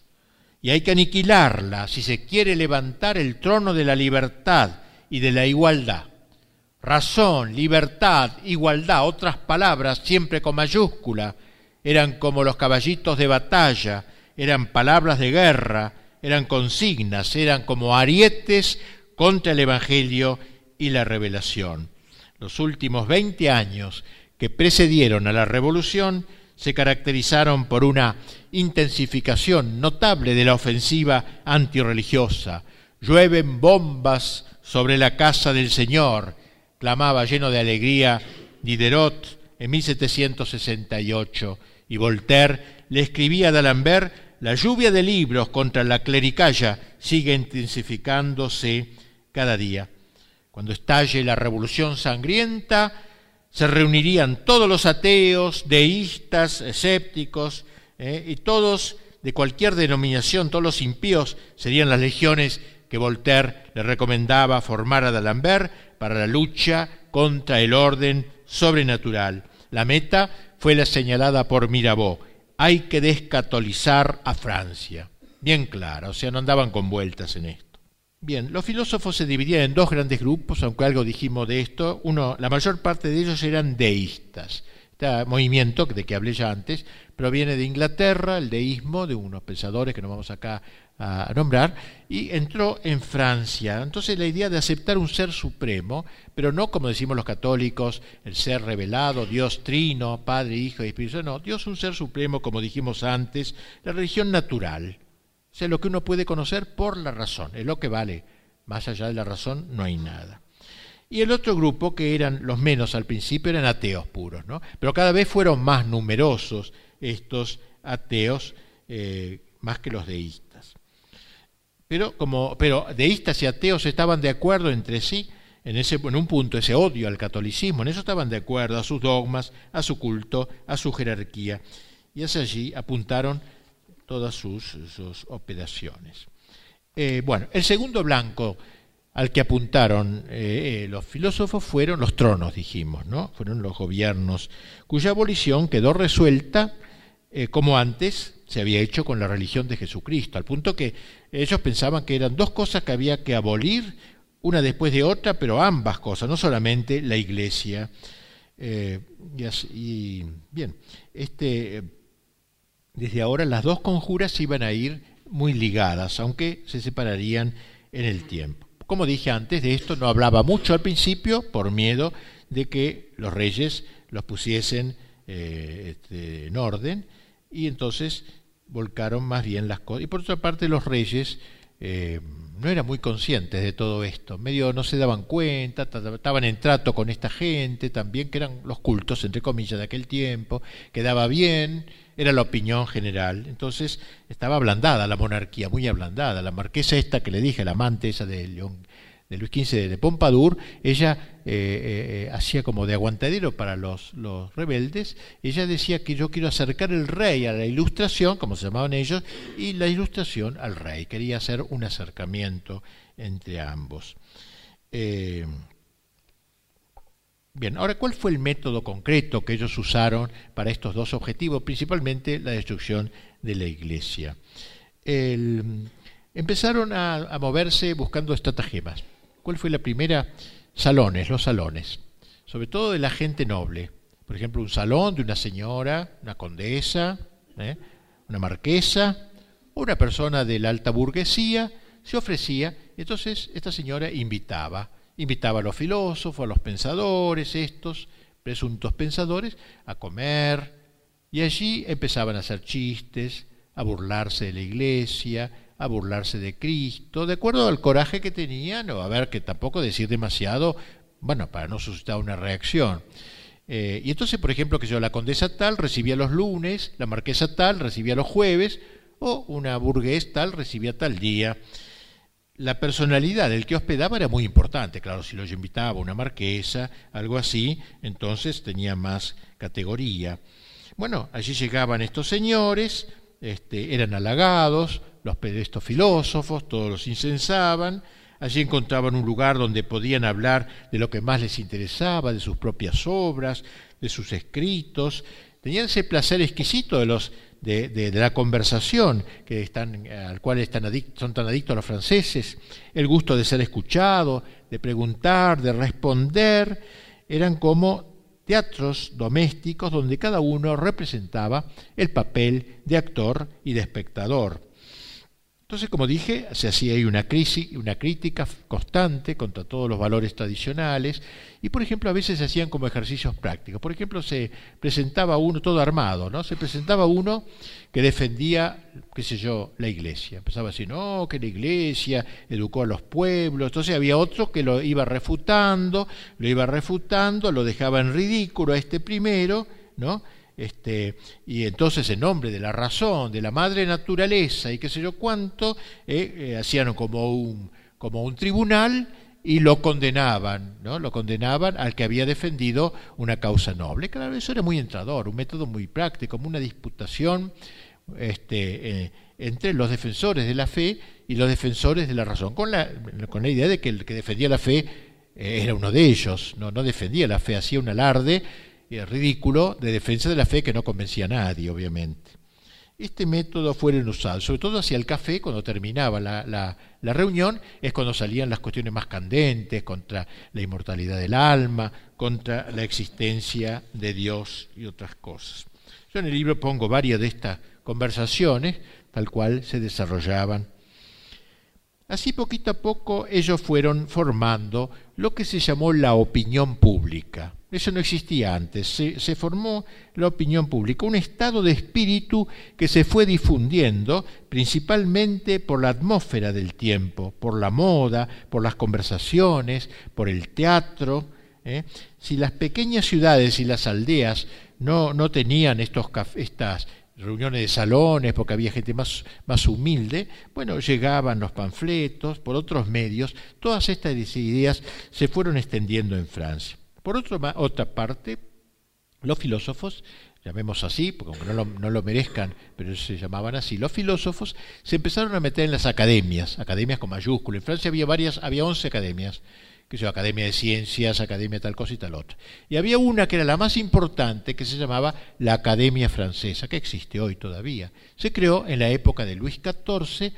Y hay que aniquilarla si se quiere levantar el trono de la libertad y de la igualdad. Razón, libertad, igualdad, otras palabras siempre con mayúscula, eran como los caballitos de batalla, eran palabras de guerra, eran consignas, eran como arietes contra el Evangelio y la revelación. Los últimos veinte años que precedieron a la revolución se caracterizaron por una intensificación notable de la ofensiva antirreligiosa. Llueven bombas sobre la casa del Señor, clamaba lleno de alegría Diderot en 1768, y Voltaire le escribía a D'Alembert, la lluvia de libros contra la clericalla sigue intensificándose cada día. Cuando estalle la revolución sangrienta, se reunirían todos los ateos, deístas, escépticos, eh, y todos de cualquier denominación, todos los impíos, serían las legiones que Voltaire le recomendaba formar a D'Alembert para la lucha contra el orden sobrenatural. La meta fue la señalada por Mirabeau. Hay que descatolizar a Francia. Bien clara, o sea, no andaban con vueltas en esto. Bien, los filósofos se dividían en dos grandes grupos, aunque algo dijimos de esto. Uno, la mayor parte de ellos eran deístas. Este movimiento de que hablé ya antes proviene de Inglaterra, el deísmo, de unos pensadores que no vamos acá a nombrar, y entró en Francia. Entonces la idea de aceptar un ser supremo, pero no como decimos los católicos, el ser revelado, Dios trino, Padre, Hijo y Espíritu, no, Dios un ser supremo, como dijimos antes, la religión natural o sea, lo que uno puede conocer por la razón, es lo que vale. Más allá de la razón no hay nada. Y el otro grupo, que eran los menos al principio, eran ateos puros, ¿no? Pero cada vez fueron más numerosos estos ateos, eh, más que los deístas. Pero, como, pero deístas y ateos estaban de acuerdo entre sí en, ese, en un punto, ese odio al catolicismo, en eso estaban de acuerdo, a sus dogmas, a su culto, a su jerarquía. Y hacia allí apuntaron todas sus, operaciones. Eh, bueno, el segundo blanco al que apuntaron eh, los filósofos fueron los tronos, dijimos, ¿no? Fueron los gobiernos, cuya abolición quedó resuelta eh, como antes se había hecho con la religión de Jesucristo, al punto que ellos pensaban que eran dos cosas que había que abolir, una después de otra, pero ambas cosas, no solamente la iglesia. y, bien, este desde ahora las dos conjuras iban a ir muy ligadas, aunque se separarían en el tiempo. Como dije antes, de esto no hablaba mucho al principio por miedo de que los reyes los pusiesen eh, este, en orden y entonces volcaron más bien las cosas. Y por otra parte los reyes eh, no eran muy conscientes de todo esto, medio no se daban cuenta, estaban en trato con esta gente también, que eran los cultos, entre comillas, de aquel tiempo, quedaba bien, era la opinión general. Entonces estaba ablandada la monarquía, muy ablandada. La marquesa esta que le dije, la amante esa de León de Luis XV de Pompadour, ella eh, eh, eh, hacía como de aguantadero para los, los, rebeldes, ella decía que yo quiero acercar el rey a la ilustración, como se llamaban ellos, y la ilustración al rey, quería hacer un acercamiento entre ambos. Bien, ahora, ¿cuál fue el método concreto que ellos usaron para estos dos objetivos? Principalmente la destrucción de la iglesia. empezaron a moverse buscando estratagemas. ¿Cuál fue la primera? Salones, los salones, sobre todo de la gente noble. Por ejemplo, un salón de una señora, una condesa, ¿eh? una marquesa, una persona de la alta burguesía, se ofrecía, entonces esta señora invitaba, invitaba a los filósofos, a los pensadores, estos presuntos pensadores, a comer, y allí empezaban a hacer chistes, a burlarse de la iglesia, a burlarse de Cristo, de acuerdo al coraje que tenían, no, a ver, que tampoco decir demasiado, bueno, para no suscitar una reacción. Eh, y entonces, por ejemplo, que yo, la condesa tal recibía los lunes, la marquesa tal recibía los jueves, o una burgués tal recibía tal día. La personalidad del que hospedaba era muy importante, claro, si lo invitaba una marquesa, algo así, entonces tenía más categoría. Bueno, allí llegaban estos señores, este, eran halagados, los estos filósofos, todos los incensaban, allí encontraban un lugar donde podían hablar de lo que más les interesaba, de sus propias obras, de sus escritos, tenían ese placer exquisito de los de, la conversación que están, al cual están son tan adictos los franceses, el gusto de ser escuchado, de preguntar, de responder, eran como teatros domésticos donde cada uno representaba el papel de actor y de espectador. Entonces, como dije, se hacía ahí una, crisis, una crítica constante contra todos los valores tradicionales y, por ejemplo, a veces se hacían como ejercicios prácticos. Por ejemplo, se presentaba uno todo armado, ¿no? Se presentaba uno que defendía, qué sé yo, la iglesia. Empezaba a decir, no, que la iglesia educó a los pueblos. Entonces había otro que lo iba refutando, lo iba refutando, lo dejaba en ridículo a este primero, ¿no? Este, y entonces en nombre de la razón, de la madre naturaleza y qué sé yo cuánto, eh, eh, hacían como un, como un tribunal y lo condenaban, ¿no? Lo condenaban al que había defendido una causa noble. Claro, eso era muy entrador, un método muy práctico, como una disputación este, eh, entre los defensores de la fe y los defensores de la razón, con la, con la idea de que el que defendía la fe era uno de ellos, no, no defendía la fe, hacía un alarde ridículo de defensa de la fe que no convencía a nadie, obviamente. Este método fue usado, sobre todo hacia el café, cuando terminaba la, la, reunión, es cuando salían las cuestiones más candentes contra la inmortalidad del alma, contra la existencia de Dios y otras cosas. Yo en el libro pongo varias de estas conversaciones, tal cual se desarrollaban. Así poquito a poco ellos fueron formando lo que se llamó la opinión pública. Eso no existía antes. Se, formó la opinión pública, un estado de espíritu que se fue difundiendo principalmente por la atmósfera del tiempo, por la moda, por las conversaciones, por el teatro. ¿eh? Si las pequeñas ciudades y las aldeas no, no tenían estos, estas reuniones de salones, porque había gente más, más humilde, bueno, llegaban los panfletos, por otros medios, todas estas ideas se fueron extendiendo en Francia. Por otra parte, los filósofos, llamemos así, porque aunque no lo, merezcan, pero se llamaban así, los filósofos se empezaron a meter en las academias, academias con mayúsculas. En Francia había varias, había 11 academias, que se Academia de Ciencias, Academia tal cosa y tal otra. Y había una que era la más importante, que se llamaba la Academia Francesa, que existe hoy todavía. Se creó en la época de Luis XIV,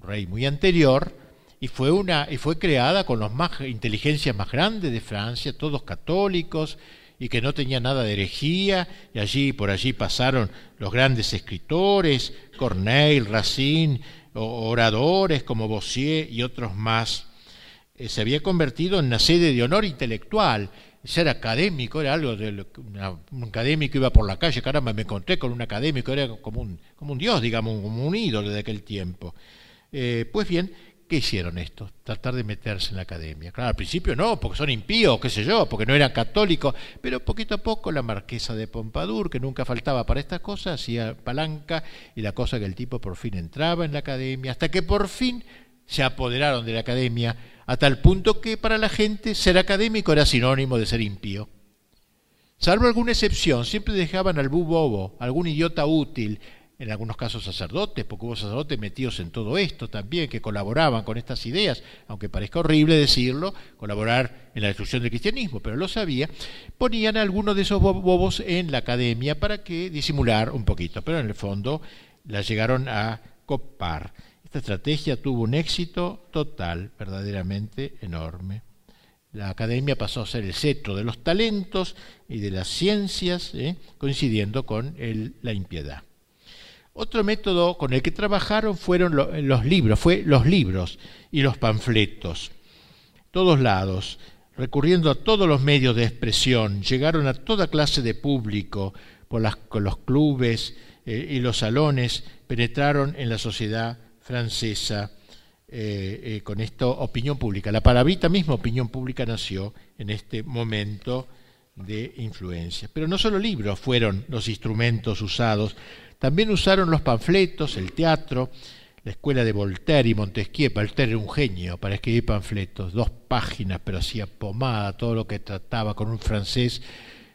rey muy anterior, y fue, una, y fue creada con las más, inteligencias más grandes de Francia, todos católicos, y que no tenía nada de herejía, y allí por allí pasaron los grandes escritores, Corneille, Racine, oradores como Bossier y otros más. Eh, se había convertido en una sede de honor intelectual, ser académico era algo de un académico iba por la calle, caramba, me encontré con un académico, era como un, como un dios, digamos, como un ídolo de aquel tiempo. Eh, pues bien, ¿qué hicieron estos? Tratar de meterse en la academia. Claro, al principio no, porque son impíos, qué sé yo, porque no eran católicos, pero poquito a poco la marquesa de Pompadour, que nunca faltaba para estas cosas, hacía palanca y la cosa que el tipo por fin entraba en la academia, hasta que por fin se apoderaron de la academia a tal punto que para la gente ser académico era sinónimo de ser impío. Salvo alguna excepción, siempre dejaban al bu bobo, algún idiota útil, en algunos casos sacerdotes, porque hubo sacerdotes metidos en todo esto también, que colaboraban con estas ideas, aunque parezca horrible decirlo, colaborar en la destrucción del cristianismo, pero lo sabía, ponían a algunos de esos bobos en la academia para que disimular un poquito, pero en el fondo la llegaron a copar. Esta estrategia tuvo un éxito total, verdaderamente enorme. La academia pasó a ser el centro de los talentos y de las ciencias, ¿eh? coincidiendo con la impiedad. Otro método con el que trabajaron fueron los libros, fue los libros y los panfletos. Todos lados, recurriendo a todos los medios de expresión, llegaron a toda clase de público, por los clubes eh, y los salones, penetraron en la sociedad francesa eh, eh, con esto opinión pública. La palabrita misma opinión pública nació en este momento de influencia. Pero no solo libros fueron los instrumentos usados, también usaron los panfletos, el teatro, la escuela de Voltaire y Montesquieu. Voltaire era un genio para escribir panfletos, dos páginas, pero hacía pomada todo lo que trataba con un francés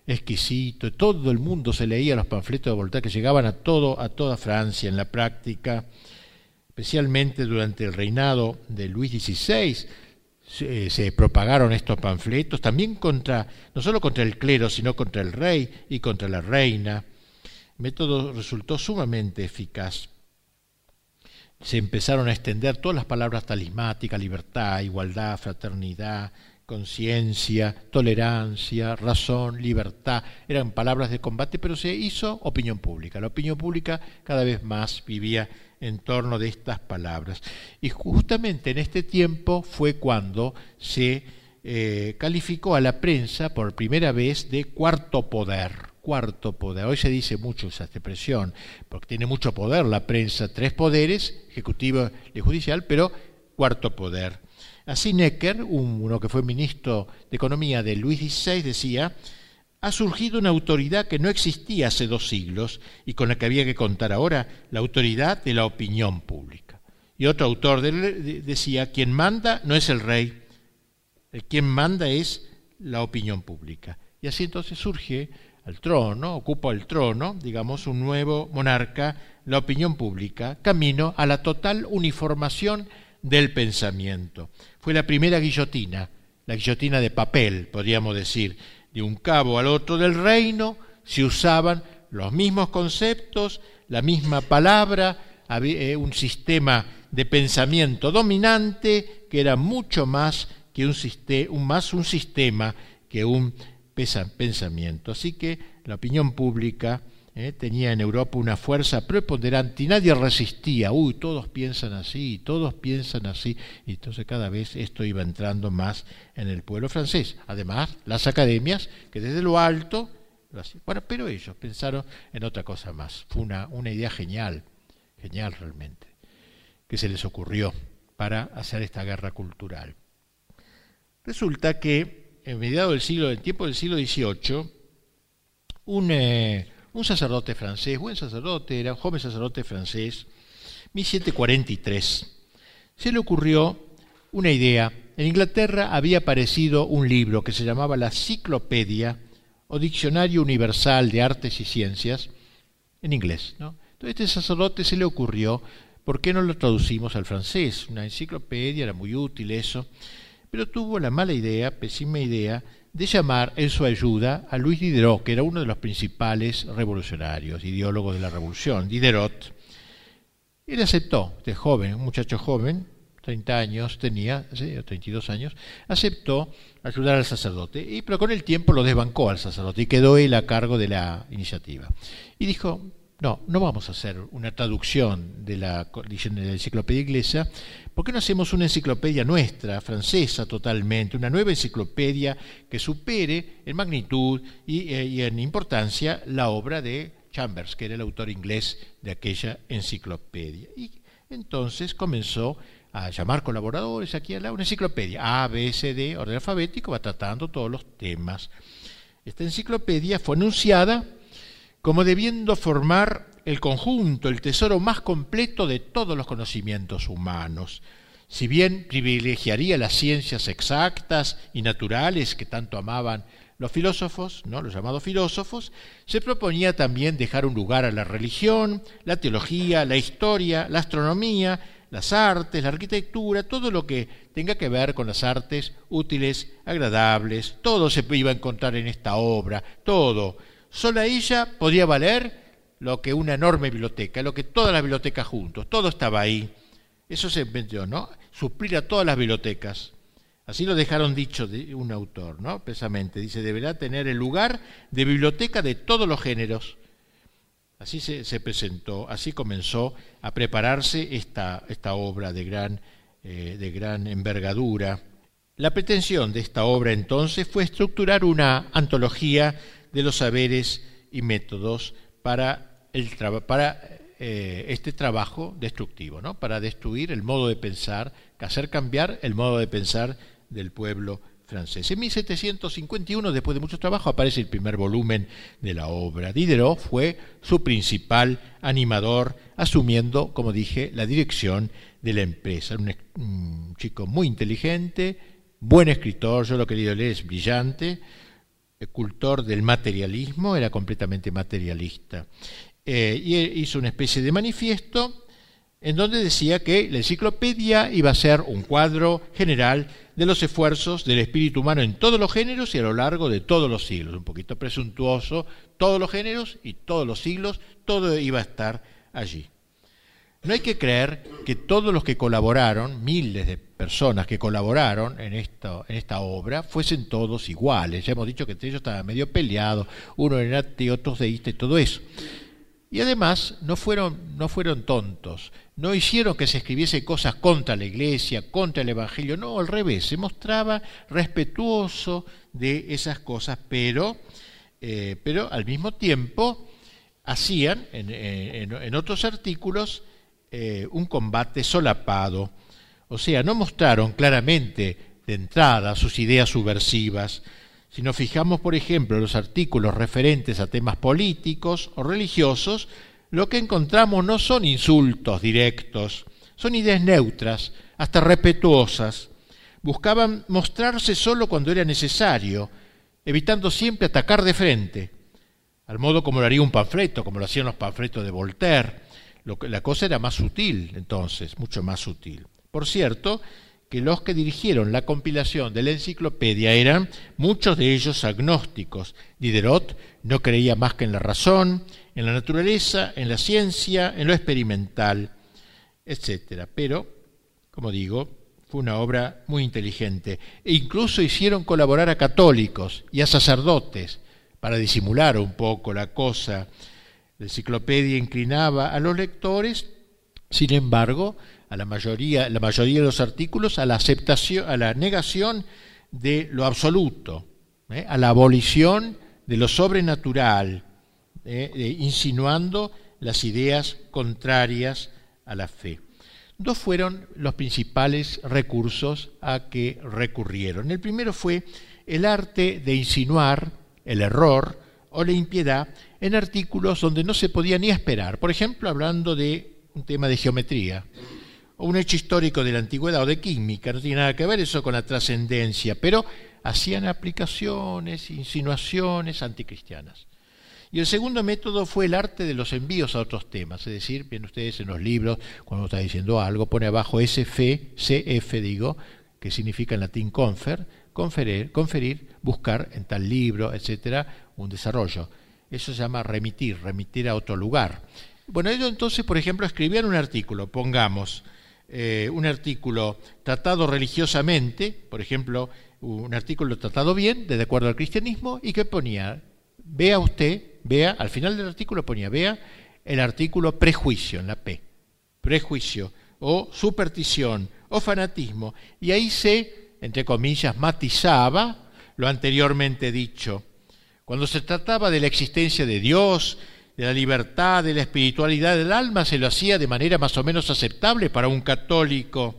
exquisito. Todo el mundo se leía los panfletos de Voltaire que llegaban a todo, a toda Francia en la práctica especialmente durante el reinado de Luis XVI, se, propagaron estos panfletos, también contra, no solo contra el clero, sino contra el rey y contra la reina. El método resultó sumamente eficaz. Se empezaron a extender todas las palabras talismáticas, libertad, igualdad, fraternidad, conciencia, tolerancia, razón, libertad, eran palabras de combate, pero se hizo opinión pública. La opinión pública cada vez más vivía en torno de estas palabras. Y justamente en este tiempo fue cuando se eh, calificó a la prensa por primera vez de cuarto poder. Cuarto poder. Hoy se dice mucho esa expresión, porque tiene mucho poder la prensa, tres poderes, ejecutivo y judicial, pero cuarto poder. Así Necker, uno que fue ministro de Economía de Luis XVI, decía, ha surgido una autoridad que no existía hace dos siglos y con la que había que contar ahora, la autoridad de la opinión pública. Y otro autor decía, quien manda no es el rey, el quien manda es la opinión pública. Y así entonces surge al trono, ocupa el trono, digamos, un nuevo monarca, la opinión pública, camino a la total uniformación del pensamiento. Fue la primera guillotina, la guillotina de papel, podríamos decir, de un cabo al otro del reino se usaban los mismos conceptos, la misma palabra, eh, un sistema de pensamiento dominante que era mucho más que un, más un sistema que un pensamiento. Así que la opinión pública eh, tenía en Europa una fuerza preponderante y nadie resistía. Uy, todos piensan así, todos piensan así. Y entonces cada vez esto iba entrando más en el pueblo francés. Además, las academias, que desde lo alto, bueno, pero ellos pensaron en otra cosa más. Fue una, una idea genial, genial realmente, que se les ocurrió para hacer esta guerra cultural. Resulta que en mediados del siglo, en tiempo del siglo XVIII, un eh, un sacerdote francés, buen sacerdote, era un joven sacerdote francés, 1743, se le ocurrió una idea. En Inglaterra había aparecido un libro que se llamaba la Ciclopedia o Diccionario Universal de Artes y Ciencias, en inglés. Entonces este sacerdote se le ocurrió, ¿por qué no lo traducimos al francés? Una enciclopedia, era muy útil eso, pero tuvo la mala idea, pésima idea, de llamar en su ayuda a Luis Diderot, que era uno de los principales revolucionarios, ideólogos de la revolución, Diderot. Él aceptó, de joven, un muchacho joven, 30 años tenía, 32 años, aceptó ayudar al sacerdote, y, pero con el tiempo lo desbancó al sacerdote y quedó él a cargo de la iniciativa. Y dijo, no, no vamos a hacer una traducción de la, de la enciclopedia inglesa, ¿por qué no hacemos una enciclopedia nuestra, francesa totalmente, una nueva enciclopedia que supere en magnitud y, eh, y en importancia la obra de Chambers, que era el autor inglés de aquella enciclopedia? Y entonces comenzó a llamar colaboradores aquí a la una enciclopedia, A, B, C, D, orden alfabético, va tratando todos los temas. Esta enciclopedia fue anunciada como debiendo formar el conjunto, el tesoro más completo de todos los conocimientos humanos. Si bien privilegiaría las ciencias exactas y naturales que tanto amaban los filósofos, ¿no? los llamados filósofos, se proponía también dejar un lugar a la religión, la teología, la historia, la astronomía, las artes, la arquitectura, todo lo que tenga que ver con las artes útiles, agradables, todo se iba a encontrar en esta obra, todo Sola ella podía valer lo que una enorme biblioteca, lo que todas las bibliotecas juntos, todo estaba ahí. Eso se inventó, ¿no? Suplir a todas las bibliotecas. Así lo dejaron dicho un autor, ¿no? Precisamente, dice, deberá tener el lugar de biblioteca de todos los géneros. Así se, presentó, así comenzó a prepararse esta, esta obra de gran, eh, de gran envergadura. La pretensión de esta obra entonces fue estructurar una antología de los saberes y métodos para, el para eh, este trabajo destructivo, ¿no? para destruir el modo de pensar, hacer cambiar el modo de pensar del pueblo francés. En 1751, después de mucho trabajo, aparece el primer volumen de la obra. Diderot fue su principal animador, asumiendo, como dije, la dirección de la empresa. Un, un chico muy inteligente, buen escritor, yo lo que leer es brillante, cultor del materialismo, era completamente materialista. Eh, y hizo una especie de manifiesto en donde decía que la enciclopedia iba a ser un cuadro general de los esfuerzos del espíritu humano en todos los géneros y a lo largo de todos los siglos. Un poquito presuntuoso, todos los géneros y todos los siglos, todo iba a estar allí. No hay que creer que todos los que colaboraron, miles de personas que colaboraron en, esto, en esta obra, fuesen todos iguales. Ya hemos dicho que entre ellos estaban medio peleados, uno era ateo, otros deísta y todo eso. Y además no fueron, no fueron tontos, no hicieron que se escribiese cosas contra la iglesia, contra el evangelio, no, al revés, se mostraba respetuoso de esas cosas, pero, eh, al mismo tiempo hacían en, en otros artículos eh, un combate solapado. O sea, no mostraron claramente de entrada sus ideas subversivas. Si nos fijamos, por ejemplo, en los artículos referentes a temas políticos o religiosos, lo que encontramos no son insultos directos, son ideas neutras, hasta respetuosas. Buscaban mostrarse solo cuando era necesario, evitando siempre atacar de frente, al modo como lo haría un panfleto, como lo hacían los panfletos de Voltaire la cosa era más sutil entonces, mucho más sutil. Por cierto, que los que dirigieron la compilación de la enciclopedia eran muchos de ellos agnósticos. Diderot no creía más que en la razón, en la naturaleza, en la ciencia, en lo experimental, etc. Pero, como digo, fue una obra muy inteligente. E incluso hicieron colaborar a católicos y a sacerdotes para disimular un poco la cosa la enciclopedia inclinaba a los lectores, sin embargo, a la mayoría, la mayoría de los artículos a la aceptación, a la negación de lo absoluto, ¿eh? a la abolición de lo sobrenatural, ¿eh? insinuando las ideas contrarias a la fe. Dos fueron los principales recursos a que recurrieron. El primero fue el arte de insinuar el error o la impiedad en artículos donde no se podía ni esperar. Por ejemplo, hablando de un tema de geometría o un hecho histórico de la antigüedad o de química, no tiene nada que ver eso con la trascendencia, pero hacían aplicaciones, insinuaciones anticristianas. Y el segundo método fue el arte de los envíos a otros temas, es decir, ven ustedes en los libros, cuando está diciendo algo, pone abajo SF, CF digo, que significa en latín confer, conferir, conferir, buscar en tal libro, etcétera, un desarrollo. Eso se llama remitir, remitir a otro lugar. Bueno, ellos entonces, por ejemplo, escribían un artículo, pongamos, eh, un artículo tratado religiosamente, por ejemplo, un artículo tratado bien, de acuerdo al cristianismo, y que ponía, vea usted, vea, al final del artículo ponía, vea el artículo prejuicio en la P, prejuicio o superstición o fanatismo, y ahí se, entre comillas, matizaba lo anteriormente dicho. Cuando se trataba de la existencia de Dios, de la libertad, de la espiritualidad del alma, se lo hacía de manera más o menos aceptable para un católico.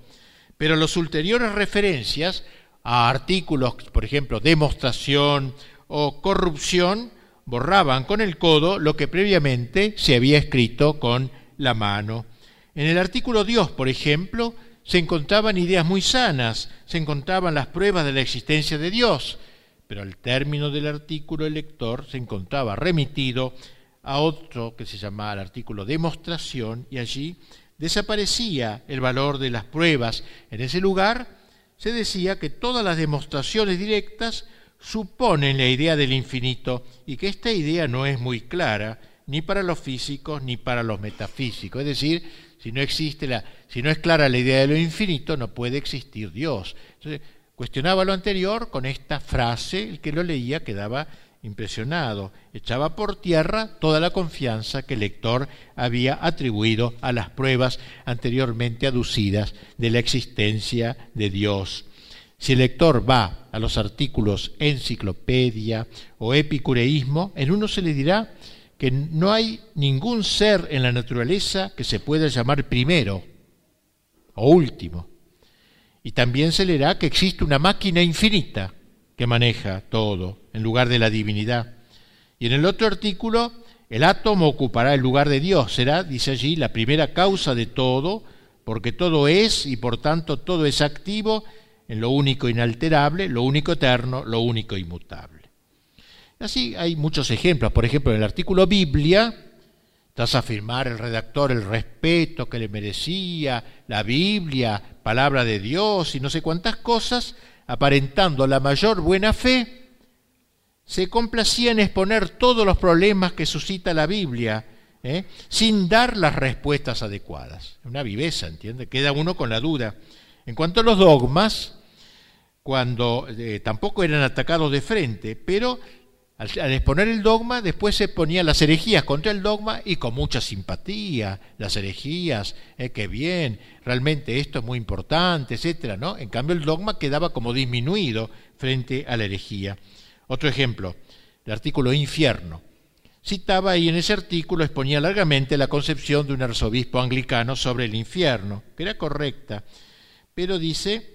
Pero las ulteriores referencias a artículos, por ejemplo, demostración o corrupción, borraban con el codo lo que previamente se había escrito con la mano. En el artículo Dios, por ejemplo, se encontraban ideas muy sanas, se encontraban las pruebas de la existencia de Dios, pero al término del artículo el lector se encontraba remitido a otro que se llamaba el artículo demostración y allí desaparecía el valor de las pruebas. En ese lugar se decía que todas las demostraciones directas suponen la idea del infinito y que esta idea no es muy clara ni para los físicos ni para los metafísicos. Es decir, si no existe la, si no es clara la idea de lo infinito, no puede existir Dios. Entonces, cuestionaba lo anterior con esta frase, el que lo leía quedaba impresionado, echaba por tierra toda la confianza que el lector había atribuido a las pruebas anteriormente aducidas de la existencia de Dios. Si el lector va a los artículos enciclopedia o epicureísmo, en uno se le dirá que no hay ningún ser en la naturaleza que se pueda llamar primero o último. Y también se leerá que existe una máquina infinita que maneja todo en lugar de la divinidad. Y en el otro artículo, el átomo ocupará el lugar de Dios, será, dice allí, la primera causa de todo, porque todo es y por tanto todo es activo en lo único inalterable, lo único eterno, lo único inmutable. Así hay muchos ejemplos. Por ejemplo, en el artículo Biblia, tras afirmar el redactor el respeto que le merecía, la Biblia, palabra de Dios y no sé cuántas cosas, aparentando la mayor buena fe, se complacía en exponer todos los problemas que suscita la Biblia, ¿eh? sin dar las respuestas adecuadas. Una viveza, ¿entiende? Queda uno con la duda. En cuanto a los dogmas, cuando eh, tampoco eran atacados de frente, pero al, exponer el dogma, después se ponían las herejías contra el dogma y con mucha simpatía, las herejías, eh, qué bien, realmente esto es muy importante, etcétera, ¿no? En cambio el dogma quedaba como disminuido frente a la herejía. Otro ejemplo, el artículo infierno. Citaba ahí en ese artículo, exponía largamente la concepción de un arzobispo anglicano sobre el infierno, que era correcta, pero dice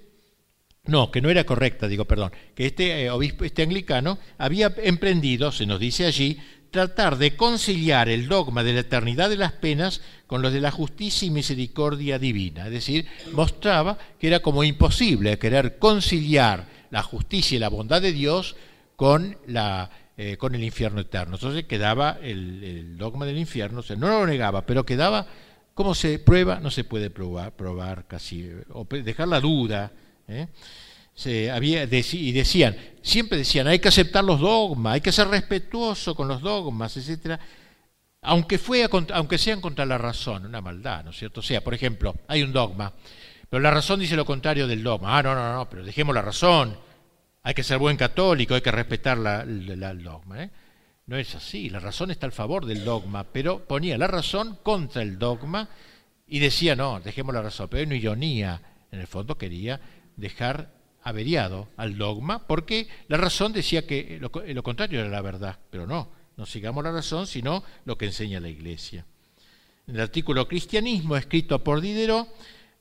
no, que no era correcta, digo, perdón, que este eh, obispo, este anglicano, había emprendido, se nos dice allí, tratar de conciliar el dogma de la eternidad de las penas con los de la justicia y misericordia divina. Es decir, mostraba que era como imposible querer conciliar la justicia y la bondad de Dios con, la, eh, con el infierno eterno. Entonces quedaba el, dogma del infierno, o no lo negaba, pero quedaba, ¿cómo se prueba? No se puede probar, probar casi, o dejar la duda ¿eh? Se había, y decían, siempre decían, hay que aceptar los dogmas, hay que ser respetuoso con los dogmas, etcétera, aunque, fue aunque sean contra la razón, una maldad, ¿no es cierto? O sea, por ejemplo, hay un dogma, pero la razón dice lo contrario del dogma. Ah, no, no, no, pero dejemos la razón. Hay que ser buen católico, hay que respetar la, el dogma. ¿eh? No es así, la razón está al favor del dogma, pero ponía la razón contra el dogma y decía, no, dejemos la razón. Pero hay una ironía, en el fondo quería dejar averiado al dogma, porque la razón decía que lo, contrario era la verdad, pero no, no sigamos la razón, sino lo que enseña la Iglesia. En el artículo Cristianismo, escrito por Diderot,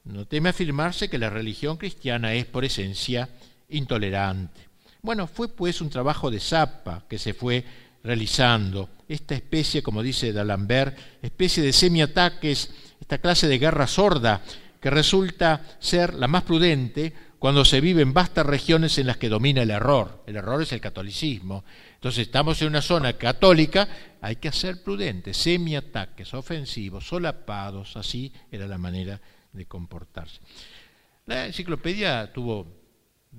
no teme afirmarse que la religión cristiana es por esencia intolerante. Bueno, fue pues un trabajo de zapa que se fue realizando, esta especie, como dice D'Alembert, especie de semiataques, esta clase de guerra sorda, que resulta ser la más prudente cuando se vive en vastas regiones en las que domina el error. El error es el catolicismo. Entonces estamos en una zona católica, hay que ser prudentes, semiataques, ofensivos, solapados, así era la manera de comportarse. La enciclopedia tuvo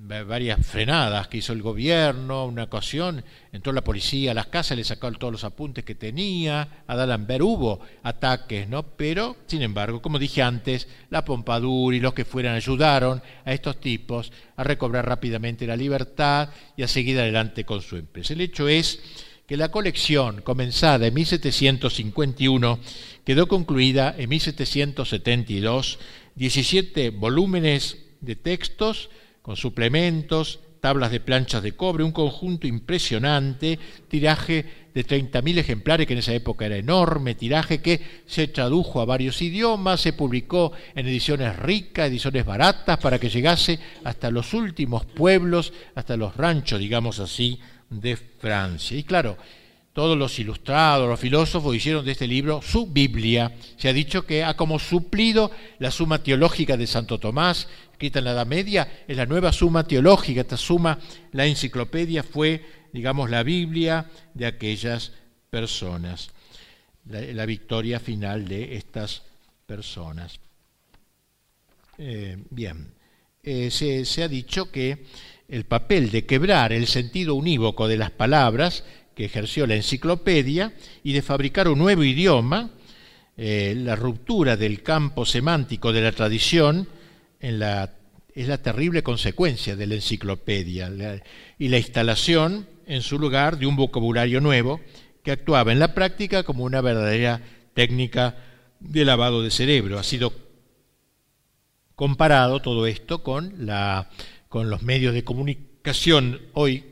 varias frenadas que hizo el gobierno, una ocasión entró la policía a las casas, le sacó todos los apuntes que tenía, a D'Alembert hubo ataques, ¿no? Pero, sin embargo, como dije antes, la Pompadour y los que fueran ayudaron a estos tipos a recobrar rápidamente la libertad y a seguir adelante con su empresa. El hecho es que la colección, comenzada en 1751, quedó concluida en 1772, 17 volúmenes de textos con suplementos, tablas de planchas de cobre, un conjunto impresionante, tiraje de 30.000 ejemplares, que en esa época era enorme, tiraje que se tradujo a varios idiomas, se publicó en ediciones ricas, ediciones baratas, para que llegase hasta los últimos pueblos, hasta los ranchos, digamos así, de Francia. Y claro, todos los ilustrados, los filósofos hicieron de este libro su Biblia. Se ha dicho que ha como suplido la suma teológica de Santo Tomás, escrita en la Edad Media, es la nueva suma teológica. Esta suma, la enciclopedia, fue, digamos, la Biblia de aquellas personas, la, victoria final de estas personas. Eh, bien, eh, se, ha dicho que el papel de quebrar el sentido unívoco de las palabras que ejerció la enciclopedia y de fabricar un nuevo idioma, eh, la ruptura del campo semántico de la tradición en la, es la terrible consecuencia de la enciclopedia y la instalación en su lugar de un vocabulario nuevo que actuaba en la práctica como una verdadera técnica de lavado de cerebro. Ha sido comparado todo esto con, la, con los medios de comunicación hoy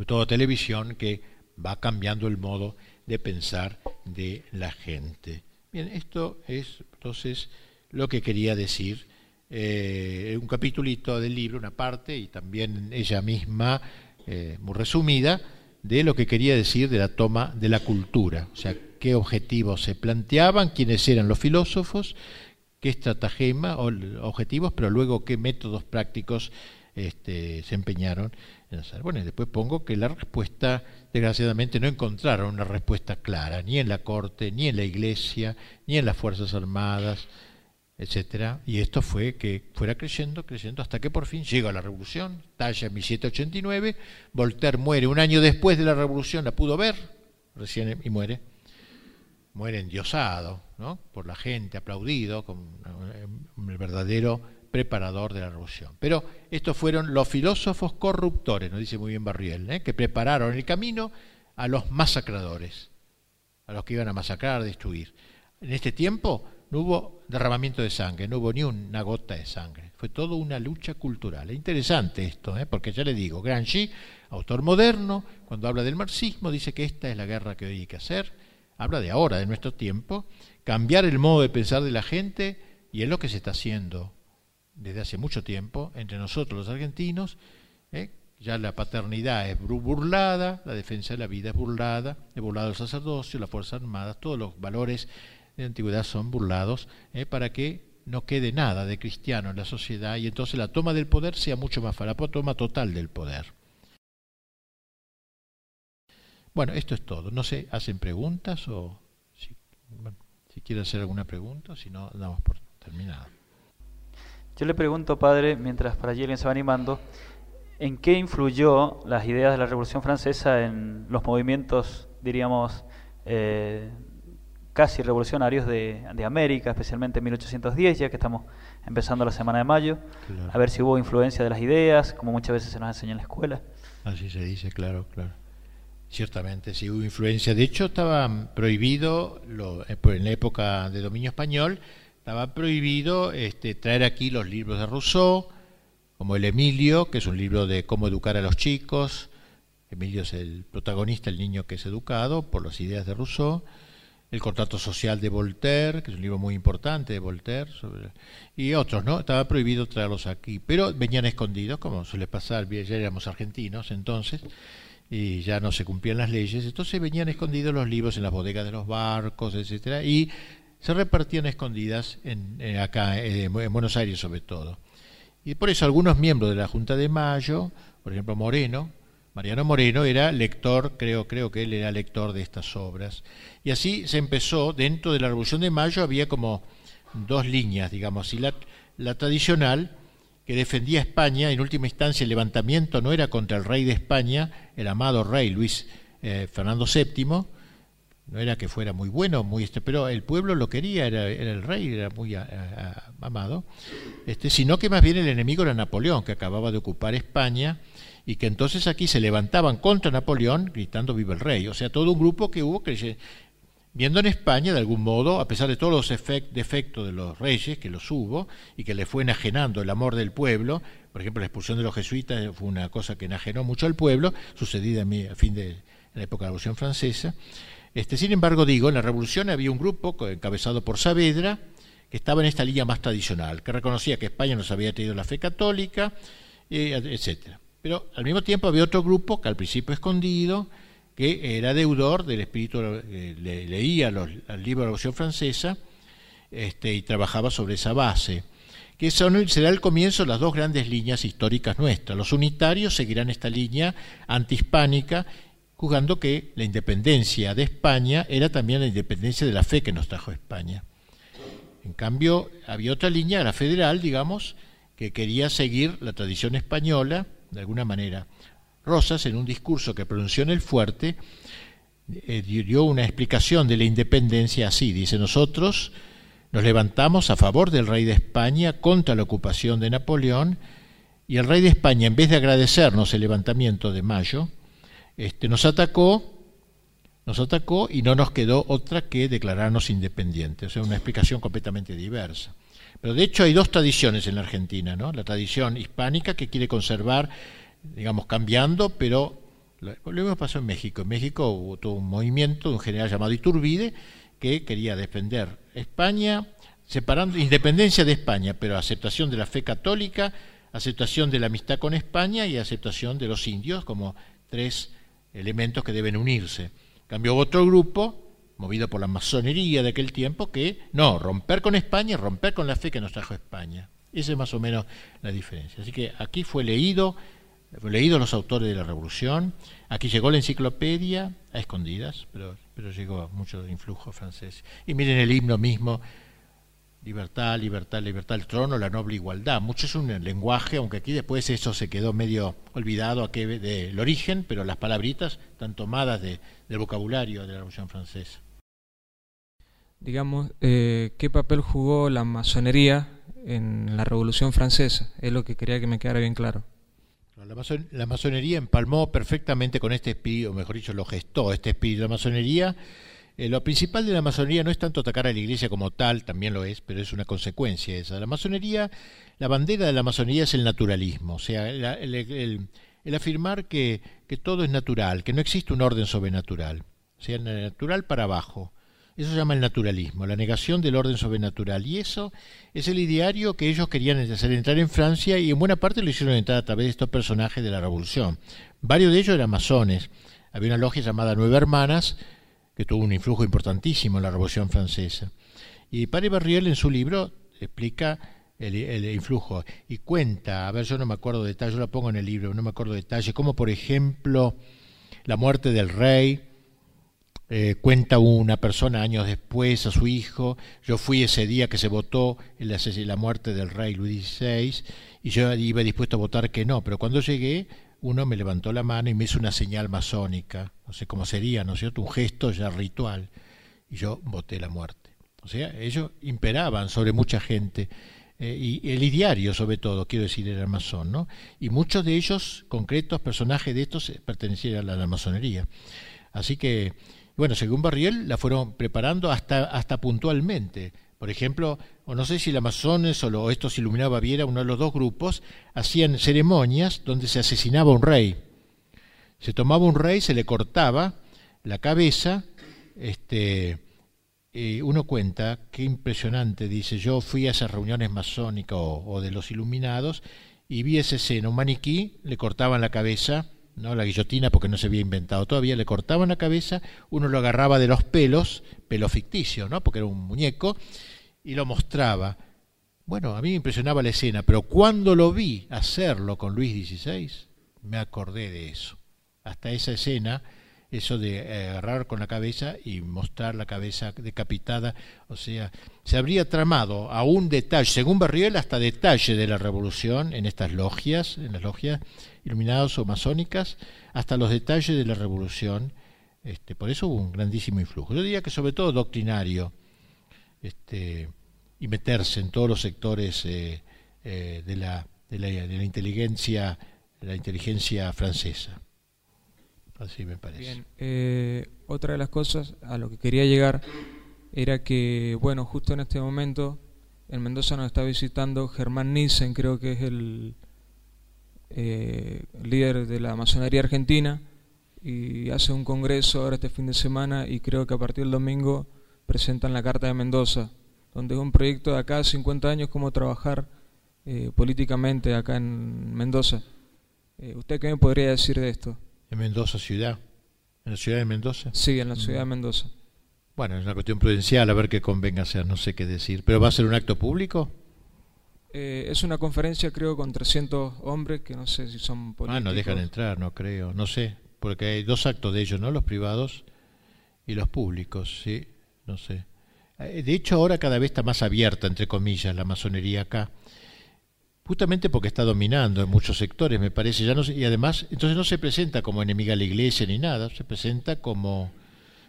sobre todo televisión, que va cambiando el modo de pensar de la gente. Bien, esto es entonces lo que quería decir. Eh, un capítulito del libro, una parte, y también ella misma, eh, muy resumida, de lo que quería decir de la toma de la cultura, o sea, qué objetivos se planteaban, quiénes eran los filósofos, qué estratagema, objetivos, pero luego qué métodos prácticos este, se empeñaron bueno, y después pongo que la respuesta, desgraciadamente, no encontraron una respuesta clara, ni en la corte, ni en la iglesia, ni en las Fuerzas Armadas, etcétera. Y esto fue que fuera creciendo, creciendo, hasta que por fin llega la revolución, talla en 1789, Voltaire muere un año después de la revolución, la pudo ver, recién y muere. Muere endiosado, ¿no? Por la gente, aplaudido, como el verdadero preparador de la revolución. Pero estos fueron los filósofos corruptores, nos dice muy bien Barriel, ¿eh? que prepararon el camino a los masacradores, a los que iban a masacrar, destruir. En este tiempo no hubo derramamiento de sangre, no hubo ni una gota de sangre. Fue toda una lucha cultural. Es interesante esto, ¿eh? porque ya le digo, Gramsci, autor moderno, cuando habla del marxismo, dice que esta es la guerra que hoy hay que hacer. Habla de ahora, de nuestro tiempo, cambiar el modo de pensar de la gente, y es lo que se está haciendo desde hace mucho tiempo entre nosotros los argentinos. ¿eh? Ya la paternidad es burlada, la defensa de la vida es burlada, es burlado el sacerdocio, las Fuerzas Armadas, todos los valores de antigüedad son burlados ¿eh? para que no quede nada de cristiano en la sociedad y entonces la toma del poder sea mucho más fácil, la toma total del poder. Bueno, esto es todo. No sé, ¿hacen preguntas o si, si quieren hacer alguna pregunta? Si no, damos por terminado. Yo le pregunto, padre, mientras para allí alguien se va animando, ¿en qué influyó las ideas de la Revolución Francesa en los movimientos, diríamos, eh, casi revolucionarios de, América, especialmente en 1810, ya que estamos empezando la semana de mayo? A ver si hubo influencia de las ideas, como muchas veces se nos enseña en la escuela. Así se dice, claro, claro. Ciertamente, sí hubo influencia. De hecho, estaba prohibido, lo, eh, en la época de dominio español, estaba prohibido este, traer aquí los libros de Rousseau, como el Emilio, que es un libro de cómo educar a los chicos. Emilio es el protagonista, el niño que es educado por las ideas de Rousseau. El contrato social de Voltaire, que es un libro muy importante de Voltaire, y otros, ¿no? Estaba prohibido traerlos aquí, pero venían escondidos, como suele pasar, ya éramos argentinos entonces, y ya no se cumplían las leyes, entonces venían escondidos los libros en las bodegas de los barcos, etcétera, y se repartían escondidas en, acá, eh, en Buenos Aires sobre todo. Y por eso algunos miembros de la Junta de Mayo, por ejemplo Moreno, Mariano Moreno era lector, creo, creo que él era lector de estas obras. Y así se empezó, dentro de la Revolución de Mayo había como dos líneas, digamos, y la, tradicional, que defendía España, en última instancia el levantamiento no era contra el rey de España, el amado rey Luis eh, Fernando VII, no era que fuera muy bueno, muy este, pero el pueblo lo quería, era, el rey, era muy amado, este, sino que más bien el enemigo era Napoleón, que acababa de ocupar España y que entonces aquí se levantaban contra Napoleón gritando viva el rey. O sea, todo un grupo que hubo que viendo en España, de algún modo, a pesar de todos los defectos de los reyes, que los hubo, y que le fue enajenando el amor del pueblo, por ejemplo, la expulsión de los jesuitas fue una cosa que enajenó mucho al pueblo, sucedida a fin de la época de la Revolución Francesa. Este, sin embargo, digo, en la Revolución había un grupo encabezado por Saavedra, que estaba en esta línea más tradicional, que reconocía que España nos había tenido la fe católica, etcétera. Pero al mismo tiempo había otro grupo que al principio escondido, que era deudor del espíritu, eh, leía los, el libro de la Revolución Francesa este, y trabajaba sobre esa base, que son, será el comienzo de las dos grandes líneas históricas nuestras. Los unitarios seguirán esta línea antihispánica, juzgando que la independencia de España era también la independencia de la fe que nos trajo España. En cambio, había otra línea, la federal, digamos, que quería seguir la tradición española, de alguna manera. Rosas, en un discurso que pronunció en el fuerte, eh, dio una explicación de la independencia así. Dice, nosotros nos levantamos a favor del rey de España contra la ocupación de Napoleón y el rey de España, en vez de agradecernos el levantamiento de mayo, este, nos atacó nos atacó y no nos quedó otra que declararnos independientes. O sea, una explicación completamente diversa. Pero de hecho hay dos tradiciones en la Argentina, ¿no? La tradición hispánica que quiere conservar digamos, cambiando, pero lo mismo pasó en México. En México hubo todo un movimiento de un general llamado Iturbide que quería defender España, separando independencia de España, pero aceptación de la fe católica, aceptación de la amistad con España y aceptación de los indios como tres elementos que deben unirse. Cambió otro grupo, movido por la masonería de aquel tiempo, que no, romper con España, romper con la fe que nos trajo España. Esa es más o menos la diferencia. Así que aquí fue leído leído los autores de la Revolución. Aquí llegó la enciclopedia a escondidas, pero, pero llegó mucho influjo francés. Y miren el himno mismo, libertad, libertad, libertad, el trono, la noble igualdad. Mucho es un lenguaje, aunque aquí después eso se quedó medio olvidado del origen, pero las palabritas están tomadas de, del vocabulario de la Revolución Francesa. Digamos, eh, ¿qué papel jugó la masonería en la Revolución Francesa? Es lo que quería que me quedara bien claro. La, masonería empalmó perfectamente con este espíritu, o mejor dicho, lo gestó este espíritu. La masonería, eh, lo principal de la masonería no es tanto atacar a la iglesia como tal, también lo es, pero es una consecuencia esa. La masonería, la bandera de la masonería es el naturalismo, o sea, el, afirmar que, que todo es natural, que no existe un orden sobrenatural, o sea, natural para abajo. Eso se llama el naturalismo, la negación del orden sobrenatural. Y eso es el ideario que ellos querían hacer entrar en Francia y en buena parte lo hicieron entrar a través de estos personajes de la Revolución. Varios de ellos eran masones. Había una logia llamada Nueve Hermanas que tuvo un influjo importantísimo en la Revolución Francesa. Y Padre Barriel en su libro explica el, el, influjo y cuenta, a ver, yo no me acuerdo de detalle, yo lo pongo en el libro, no me acuerdo de detalle, como por ejemplo la muerte del rey, eh, cuenta una persona años después a su hijo, yo fui ese día que se votó la, la muerte del rey Luis XVI y yo iba dispuesto a votar que no, pero cuando llegué uno me levantó la mano y me hizo una señal masónica, no sé cómo sería, ¿no es cierto? Un gesto ya ritual y yo voté la muerte. O sea, ellos imperaban sobre mucha gente. Eh, y el ideario sobre todo, quiero decir, era masón, ¿no? Y muchos de ellos, concretos personajes de estos, pertenecían a la masonería. Así que bueno, según Barriel la fueron preparando hasta, hasta puntualmente. Por ejemplo, o no sé si la masones o estos iluminados Baviera, uno de los dos grupos, hacían ceremonias donde se asesinaba un rey. Se tomaba un rey, se le cortaba la cabeza, este, uno cuenta, qué impresionante, dice, yo fui a esas reuniones masónicas o, o de los iluminados y vi esa escena, un maniquí, le cortaban la cabeza ¿no? la guillotina porque no se había inventado todavía, le cortaban la cabeza, uno lo agarraba de los pelos, pelo ficticio, ¿no? porque era un muñeco, y lo mostraba. Bueno, a mí me impresionaba la escena, pero cuando lo vi hacerlo con Luis XVI, me acordé de eso. Hasta esa escena, eso de eh, agarrar con la cabeza y mostrar la cabeza decapitada, o sea, se habría tramado a un detalle, según Barriel, hasta detalle de la revolución en estas logias, en las logias, iluminados o masónicas, hasta los detalles de la revolución. Este, por eso hubo un grandísimo influjo. Yo diría que sobre todo doctrinario, este, y meterse en todos los sectores eh, eh, de, la, de, la, de, la, inteligencia la inteligencia francesa. Así me parece. Bien, eh, otra de las cosas a lo que quería llegar era que, bueno, justo en este momento en Mendoza nos está visitando Germán Nissen, creo que es el eh, líder de la masonería argentina, y hace un congreso ahora este fin de semana y creo que a partir del domingo presentan la Carta de Mendoza, donde es un proyecto de acá 50 años cómo trabajar eh, políticamente acá en Mendoza. Eh, ¿Usted qué me podría decir de esto? ¿En Mendoza ciudad? ¿En la ciudad de Mendoza? Sí, en la ciudad de mm. Mendoza. Bueno, es una cuestión prudencial, a ver qué convenga hacer, no sé qué decir. ¿Pero va a ser un acto público? Eh, es una conferencia, creo, con 300 hombres que no sé si son políticos. Ah, no dejan entrar, no creo, no sé, porque hay dos actos de ellos, ¿no? Los privados y los públicos, sí, no sé. Eh, de hecho, ahora cada vez está más abierta, entre comillas, la masonería acá justamente porque está dominando en muchos sectores, me parece, ya no y además, entonces no se presenta como enemiga a la iglesia ni nada, se presenta como,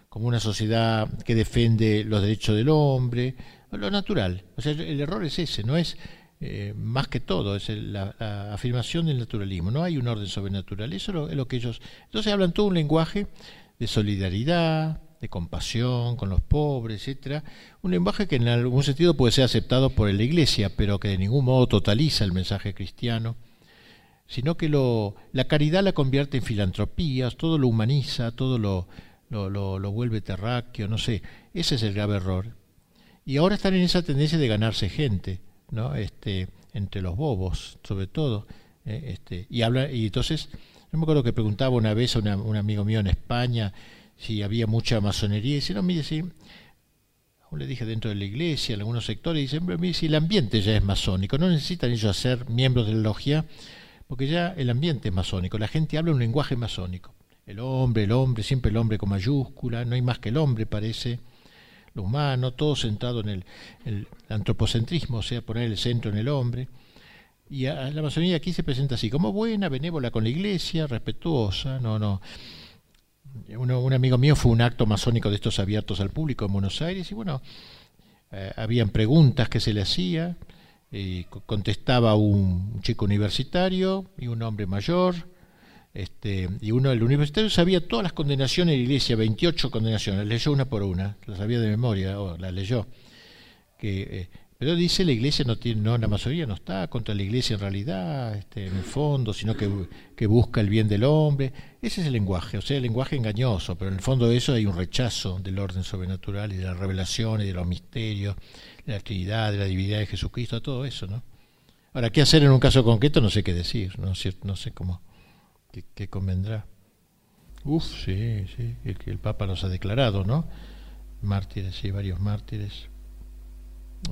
como una sociedad que defiende los derechos del hombre, lo natural. O sea, el error es ese, no es eh, más que todo, es la, afirmación del naturalismo, no hay un orden sobrenatural, eso es lo que ellos... Entonces hablan todo un lenguaje de solidaridad, de compasión con los pobres, etcétera, un lenguaje que en algún sentido puede ser aceptado por la Iglesia, pero que de ningún modo totaliza el mensaje cristiano, sino que lo, la caridad la convierte en filantropías, todo lo humaniza, todo lo, lo, lo, vuelve terráqueo, no sé, ese es el grave error. Y ahora están en esa tendencia de ganarse gente, ¿no? Este, entre los bobos, sobre todo, ¿eh? este, y habla, y entonces, yo me acuerdo que preguntaba una vez a un amigo mío en España, si había mucha masonería, y dice, no, mire, si, le dije dentro de la iglesia, en algunos sectores, dicen, mire, si el ambiente ya es masónico, no necesitan ellos ser miembros de la logia, porque ya el ambiente es masónico, la gente habla un lenguaje masónico. El hombre, el hombre, siempre el hombre con mayúscula, no hay más que el hombre, parece, lo humano, todo centrado en el, el antropocentrismo, o sea, poner el centro en el hombre. Y a, la masonería aquí se presenta así, como buena, benévola con la iglesia, respetuosa, no, no un amigo mío fue un acto masónico de estos abiertos al público en Buenos Aires y bueno, eh, habían preguntas que se le hacía, y contestaba un chico universitario y un hombre mayor, este, y uno del universitario sabía todas las condenaciones de la iglesia, 28 condenaciones, leyó una por una, las sabía de memoria, o las leyó. Que, eh, pero dice la iglesia no tiene, no, la masonería no está contra la iglesia en realidad, este, en el fondo, sino que, que, busca el bien del hombre. Ese es el lenguaje, o sea, el lenguaje engañoso, pero en el fondo de eso hay un rechazo del orden sobrenatural y de la revelación y de los misterios, de la Trinidad, de la divinidad de Jesucristo, todo eso, ¿no? Ahora, ¿qué hacer en un caso concreto? No sé qué decir, no, no sé cómo, qué, convendrá. Uf, sí, sí, el, el Papa nos ha declarado, ¿no? Mártires, sí, varios mártires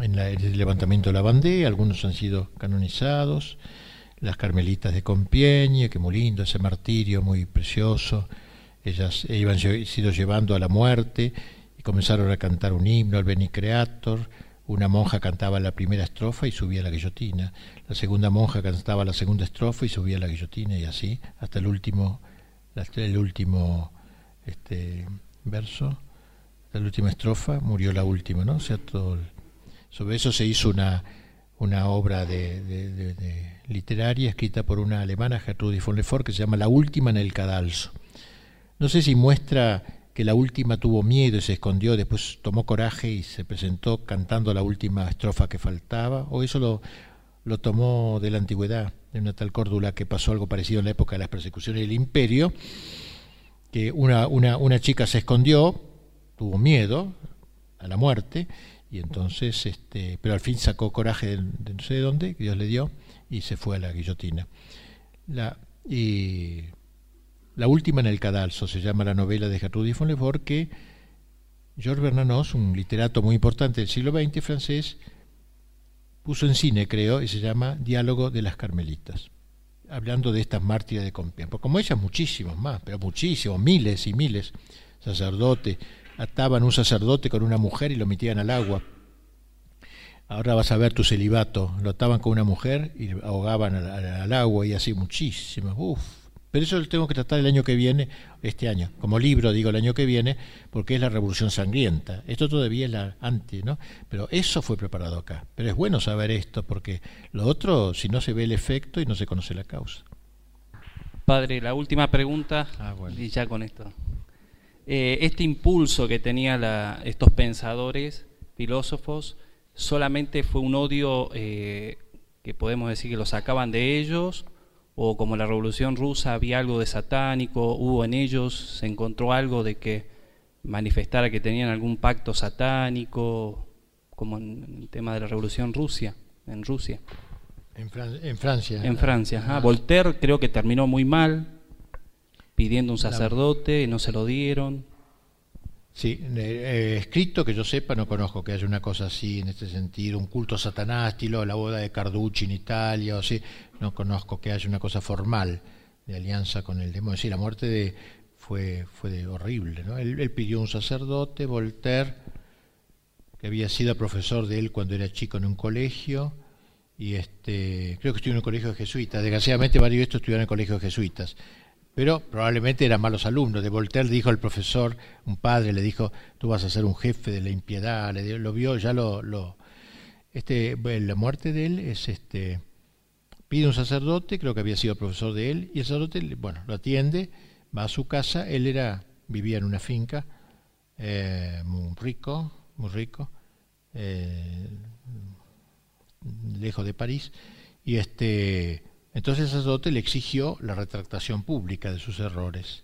en el levantamiento de la bandera, algunos han sido canonizados, las carmelitas de Compiègne, que muy lindo, ese martirio muy precioso, ellas iban sido llevando a la muerte y comenzaron a cantar un himno al Beni Creator, una monja cantaba la primera estrofa y subía la guillotina, la segunda monja cantaba la segunda estrofa y subía la guillotina y así hasta el último el último este verso, la última estrofa, murió la última, ¿no? O sea, todo sobre eso se hizo una, una obra de, literaria escrita por una alemana, Gertrudis von Lefort, que se llama La última en el cadalso. No sé si muestra que la última tuvo miedo y se escondió, después tomó coraje y se presentó cantando la última estrofa que faltaba, o eso lo, lo tomó de la antigüedad, de una tal córdula que pasó algo parecido en la época de las persecuciones del imperio, que una, una, una chica se escondió, tuvo miedo a la muerte, y entonces, este, pero al fin sacó coraje de, no sé de dónde, que Dios le dio, y se fue a la guillotina. La, y la última en el cadalso se llama la novela de Gertrudis von Lefort, que Georges Bernanos, un literato muy importante del siglo XX francés, puso en cine, creo, y se llama Diálogo de las Carmelitas, hablando de estas mártires de Compiègne. Como ellas, muchísimos más, pero muchísimos, miles y miles, sacerdotes, ataban un sacerdote con una mujer y lo metían al agua. Ahora vas a ver tu celibato, lo ataban con una mujer y ahogaban al, agua y así muchísimas. Uf. Pero eso lo tengo que tratar el año que viene, este año, como libro digo el año que viene, porque es la revolución sangrienta. Esto todavía es la anti, ¿no? Pero eso fue preparado acá. Pero es bueno saber esto, porque lo otro, si no se ve el efecto y no se conoce la causa. Padre, la última pregunta, Ah, bueno. y ya con esto. Eh, este impulso que tenían estos pensadores, filósofos, solamente fue un odio eh, que podemos decir que lo sacaban de ellos, o como la Revolución Rusa había algo de satánico, hubo en ellos, se encontró algo de que manifestara que tenían algún pacto satánico, como en el tema de la Revolución Rusia, en Rusia. En, Fran- en Francia. En Francia, ajá. Ah. Voltaire creo que terminó muy mal, pidiendo un sacerdote, no se lo dieron. Sí, eh, eh, escrito que yo sepa, no conozco que haya una cosa así en este sentido, un culto a Satanás, estilo la boda de Carducci en Italia, o así, no conozco que haya una cosa formal de alianza con el demonio. Sí, la muerte de fue fue de horrible, ¿no? Él, él pidió un sacerdote, Voltaire, que había sido profesor de él cuando era chico en un colegio, y este creo que estudió en un colegio de jesuitas. Desgraciadamente varios de estos estudiaron en colegios de jesuitas pero probablemente eran malos alumnos. De Voltaire dijo el profesor, un padre le dijo, tú vas a ser un jefe de la impiedad, le lo vio, ya lo, lo este, la muerte de él es este, pide un sacerdote, creo que había sido profesor de él, y el sacerdote, bueno, lo atiende, va a su casa, él era, vivía en una finca, eh, muy rico, muy rico, eh, lejos de París, y este entonces el sacerdote le exigió la retractación pública de sus errores.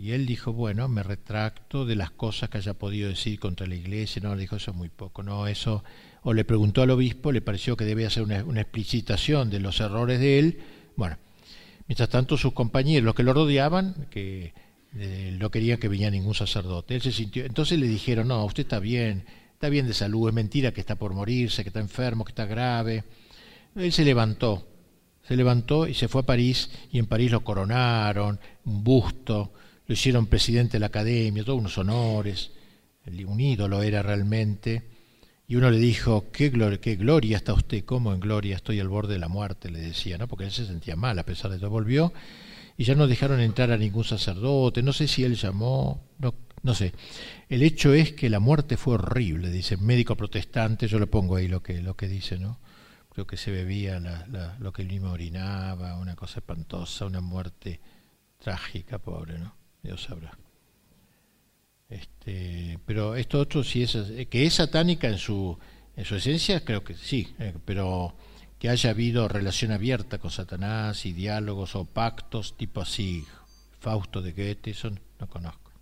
Y él dijo, bueno, me retracto de las cosas que haya podido decir contra la iglesia. No, le dijo, eso es muy poco. No, eso... O le preguntó al obispo, le pareció que debía hacer una, explicitación de los errores de él. Bueno, mientras tanto sus compañeros, los que lo rodeaban, que eh, no querían que viniera ningún sacerdote. Él se sintió... Entonces le dijeron, no, usted está bien, está bien de salud, es mentira que está por morirse, que está enfermo, que está grave. Él se levantó, se levantó y se fue a París y en París lo coronaron, un busto, lo hicieron presidente de la academia, todos unos honores, un ídolo era realmente. Y uno le dijo, qué gloria, qué gloria está usted, cómo en gloria estoy al borde de la muerte, le decía, ¿no? porque él se sentía mal a pesar de todo. Volvió y ya no dejaron entrar a ningún sacerdote, no sé si él llamó, no, no sé. El hecho es que la muerte fue horrible, dice, médico protestante, yo le pongo ahí lo que, lo que dice, ¿no? Creo que se bebía la- la- lo que él mismo orinaba, una cosa espantosa, una muerte trágica, pobre, ¿no? Dios sabrá. Este, pero esto otro sí es eh, que es satánica en su en su esencia, creo que sí, eh, pero que haya habido relación abierta con Satanás y diálogos o pactos tipo así, Fausto de Goethe, eso no conozco.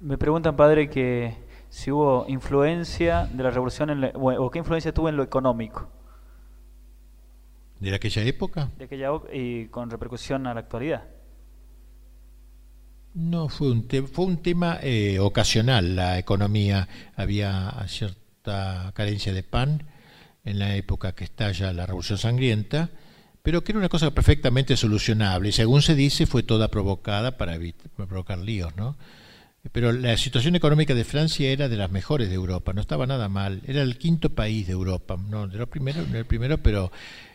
Me preguntan, padre, que si hubo influencia de la revolución en la- o, qué influencia tuvo en lo económico ¿De aquella época? de aquella y con repercusión a la actualidad. No, fue un, te- fue un tema eh, ocasional la economía. Había cierta carencia de pan en la época que estalla la Revolución Sangrienta, pero que era una cosa perfectamente solucionable. Y según se dice, fue toda provocada para, para provocar líos, ¿no? Pero la situación económica de Francia era de las mejores de Europa, no estaba nada mal. Era el quinto país de Europa, no de los primeros, no el primero, pero,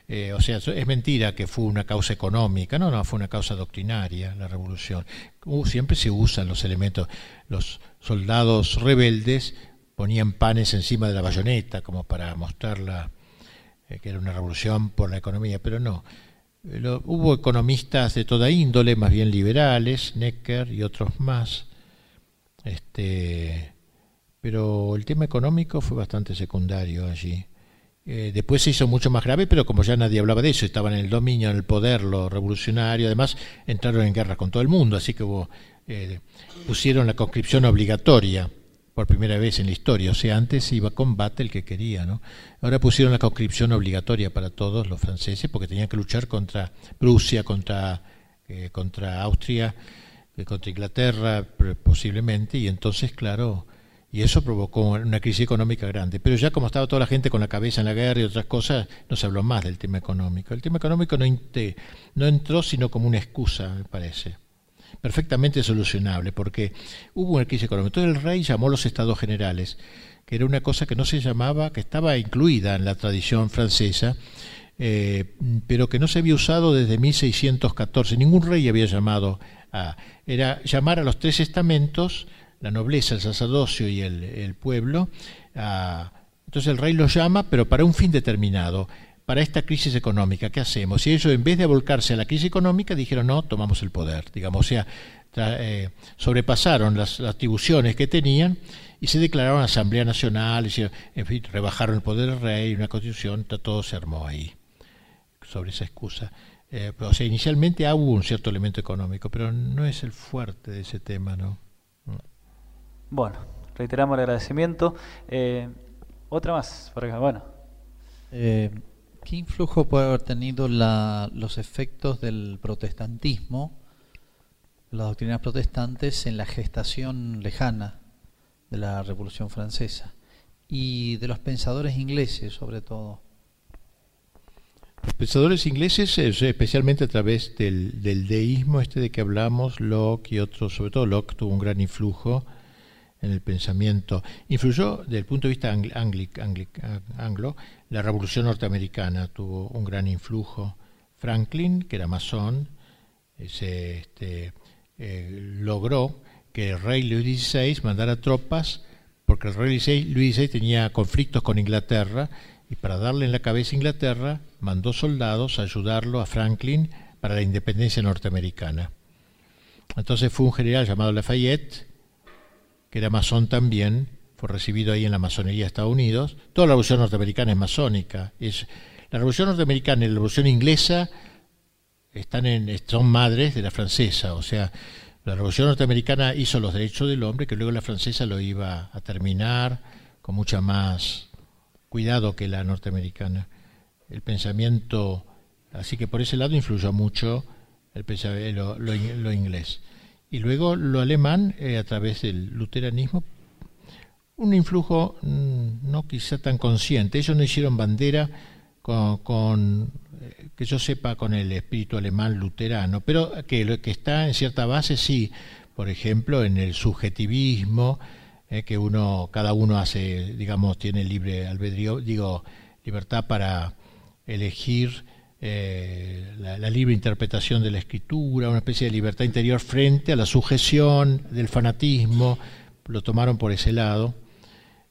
eh, o sea, es mentira que fue una causa económica, no, no, fue una causa doctrinaria la revolución. Uh, siempre se usan los elementos. Los soldados rebeldes ponían panes encima de la bayoneta como para mostrarla eh, que era una revolución por la economía, pero no. Eh, lo- hubo economistas de toda índole, más bien liberales, Necker y otros más, este, pero el tema económico fue bastante secundario allí. Eh, después se hizo mucho más grave, pero como ya nadie hablaba de eso, estaban en el dominio, en el poder, lo revolucionario, además entraron en guerra con todo el mundo, así que hubo, eh, pusieron la conscripción obligatoria por primera vez en la historia, o sea, antes iba a combate el que quería, ¿no? Ahora pusieron la conscripción obligatoria para todos los franceses porque tenían que luchar contra Prusia, contra, eh, contra Austria, contra Inglaterra posiblemente, y entonces, claro, y eso provocó una crisis económica grande. Pero ya como estaba toda la gente con la cabeza en la guerra y otras cosas, no se habló más del tema económico. El tema económico no, no entró sino como una excusa, me parece. Perfectamente solucionable, porque hubo una crisis económica. Entonces el rey llamó los estados generales, que era una cosa que no se llamaba, que estaba incluida en la tradición francesa, eh, pero que no se había usado desde 1614. Ningún rey había llamado a. Era llamar a los tres estamentos, la nobleza, el sacerdocio y el, pueblo. a- entonces el rey los llama, pero para un fin determinado, para esta crisis económica, ¿qué hacemos? Y ellos, en vez de volcarse a la crisis económica, dijeron, no, tomamos el poder, digamos, o sea, eh, sobrepasaron las, atribuciones que tenían y se declararon Asamblea Nacional, en fin, rebajaron el poder del rey, una constitución, todo se armó ahí, sobre esa excusa. Eh, o sea, inicialmente hubo un cierto elemento económico, pero no es el fuerte de ese tema, ¿no? Bueno, reiteramos el agradecimiento. Eh, otra más, por acá, bueno. Eh, ¿Qué influjo puede haber tenido la, los efectos del protestantismo, las doctrinas protestantes, en la gestación lejana de la Revolución Francesa y de los pensadores ingleses, sobre todo? Pensadores ingleses, especialmente a través del, del, deísmo este de que hablamos, Locke y otros, sobre todo Locke tuvo un gran influjo en el pensamiento. Influyó desde el punto de vista anglo, la Revolución Norteamericana tuvo un gran influjo. Franklin, que era masón, se, este, eh, logró que el rey Luis XVI mandara tropas, porque el rey Luis XVI tenía conflictos con Inglaterra, y para darle en la cabeza a Inglaterra, mandó soldados a ayudarlo a Franklin para la independencia norteamericana. Entonces fue un general llamado Lafayette, que era masón también, fue recibido ahí en la masonería de Estados Unidos. Toda la revolución norteamericana es masónica. Es, la revolución norteamericana y la revolución inglesa están en, son madres de la francesa. O sea, la revolución norteamericana hizo los derechos del hombre, que luego la francesa lo iba a terminar con mucha más cuidado que la norteamericana. El pensamiento, así que por ese lado influyó mucho el lo, lo, inglés. Y luego lo alemán, eh, a través del luteranismo, un influjo mm, no quizá tan consciente. Ellos no hicieron bandera con, eh, que yo sepa, con el espíritu alemán luterano, pero que, que está en cierta base, sí, por ejemplo, en el subjetivismo, eh, que uno, cada uno hace, digamos, tiene libre albedrío, digo, libertad para elegir eh, la, libre interpretación de la escritura, una especie de libertad interior frente a la sujeción del fanatismo, lo tomaron por ese lado,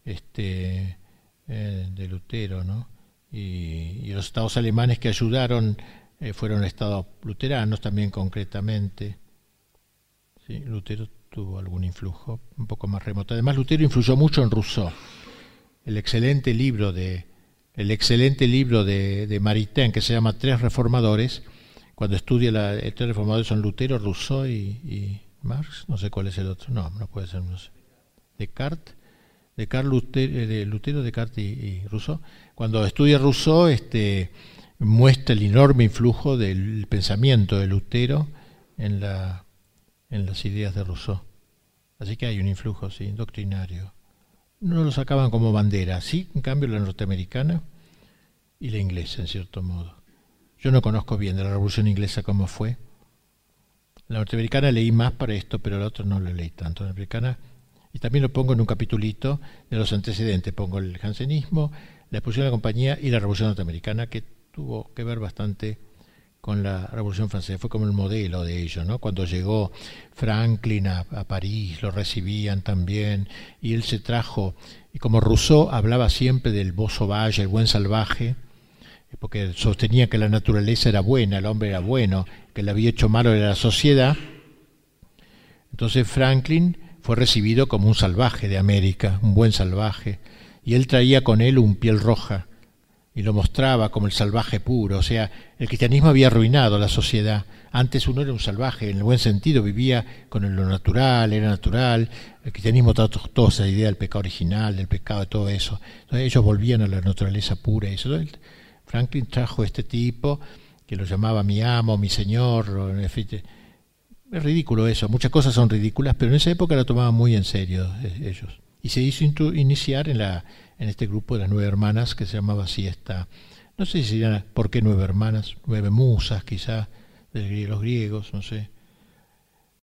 este, eh, de Lutero, ¿no? Y, los estados alemanes que ayudaron fueron estados luteranos también concretamente. Lutero tuvo algún influjo un poco más remoto. Además, Lutero influyó mucho en Rousseau. El excelente libro de el excelente libro de, de Maritain que se llama Tres Reformadores, cuando estudia la, eh, tres reformadores son Lutero, Rousseau y, Marx, no sé cuál es el otro, no, no puede ser, no sé. Descartes, Descartes, Lutero, eh, Lutero Descartes y, y, Rousseau. Cuando estudia Rousseau, este, muestra el enorme influjo del pensamiento de Lutero en la en las ideas de Rousseau. Así que hay un influjo, sí, doctrinario. No lo sacaban como bandera, sí, en cambio la norteamericana y la inglesa, en cierto modo. Yo no conozco bien de la Revolución Inglesa cómo fue. La norteamericana leí más para esto, pero la otra no la leí tanto. La norteamericana, y también lo pongo en un capitulito de los antecedentes. Pongo el jansenismo, la expulsión de la compañía y la Revolución Norteamericana, que tuvo que ver bastante con la Revolución Francesa, fue como el modelo de ello, ¿no? Cuando llegó Franklin a, París, lo recibían también, y él se trajo, y como Rousseau hablaba siempre del bozo valle, el buen salvaje, porque sostenía que la naturaleza era buena, el hombre era bueno, que le había hecho malo era la sociedad, entonces Franklin fue recibido como un salvaje de América, un buen salvaje, y él traía con él un piel roja, y lo mostraba como el salvaje puro. O sea, el cristianismo había arruinado la sociedad. Antes uno era un salvaje, en el buen sentido, vivía con lo natural, era natural. El cristianismo trató toda esa idea del pecado original, del pecado, de todo eso. Entonces ellos volvían a la naturaleza pura. Y eso. Franklin trajo este tipo que lo llamaba mi amo, mi señor. Es ridículo eso. Muchas cosas son ridículas, pero en esa época lo tomaban muy en serio eh, ellos. Y se hizo iniciar en la en este grupo de las nueve hermanas que se llamaba así esta, no sé si era, ¿por qué nueve hermanas? Nueve musas quizá, de los griegos, no sé.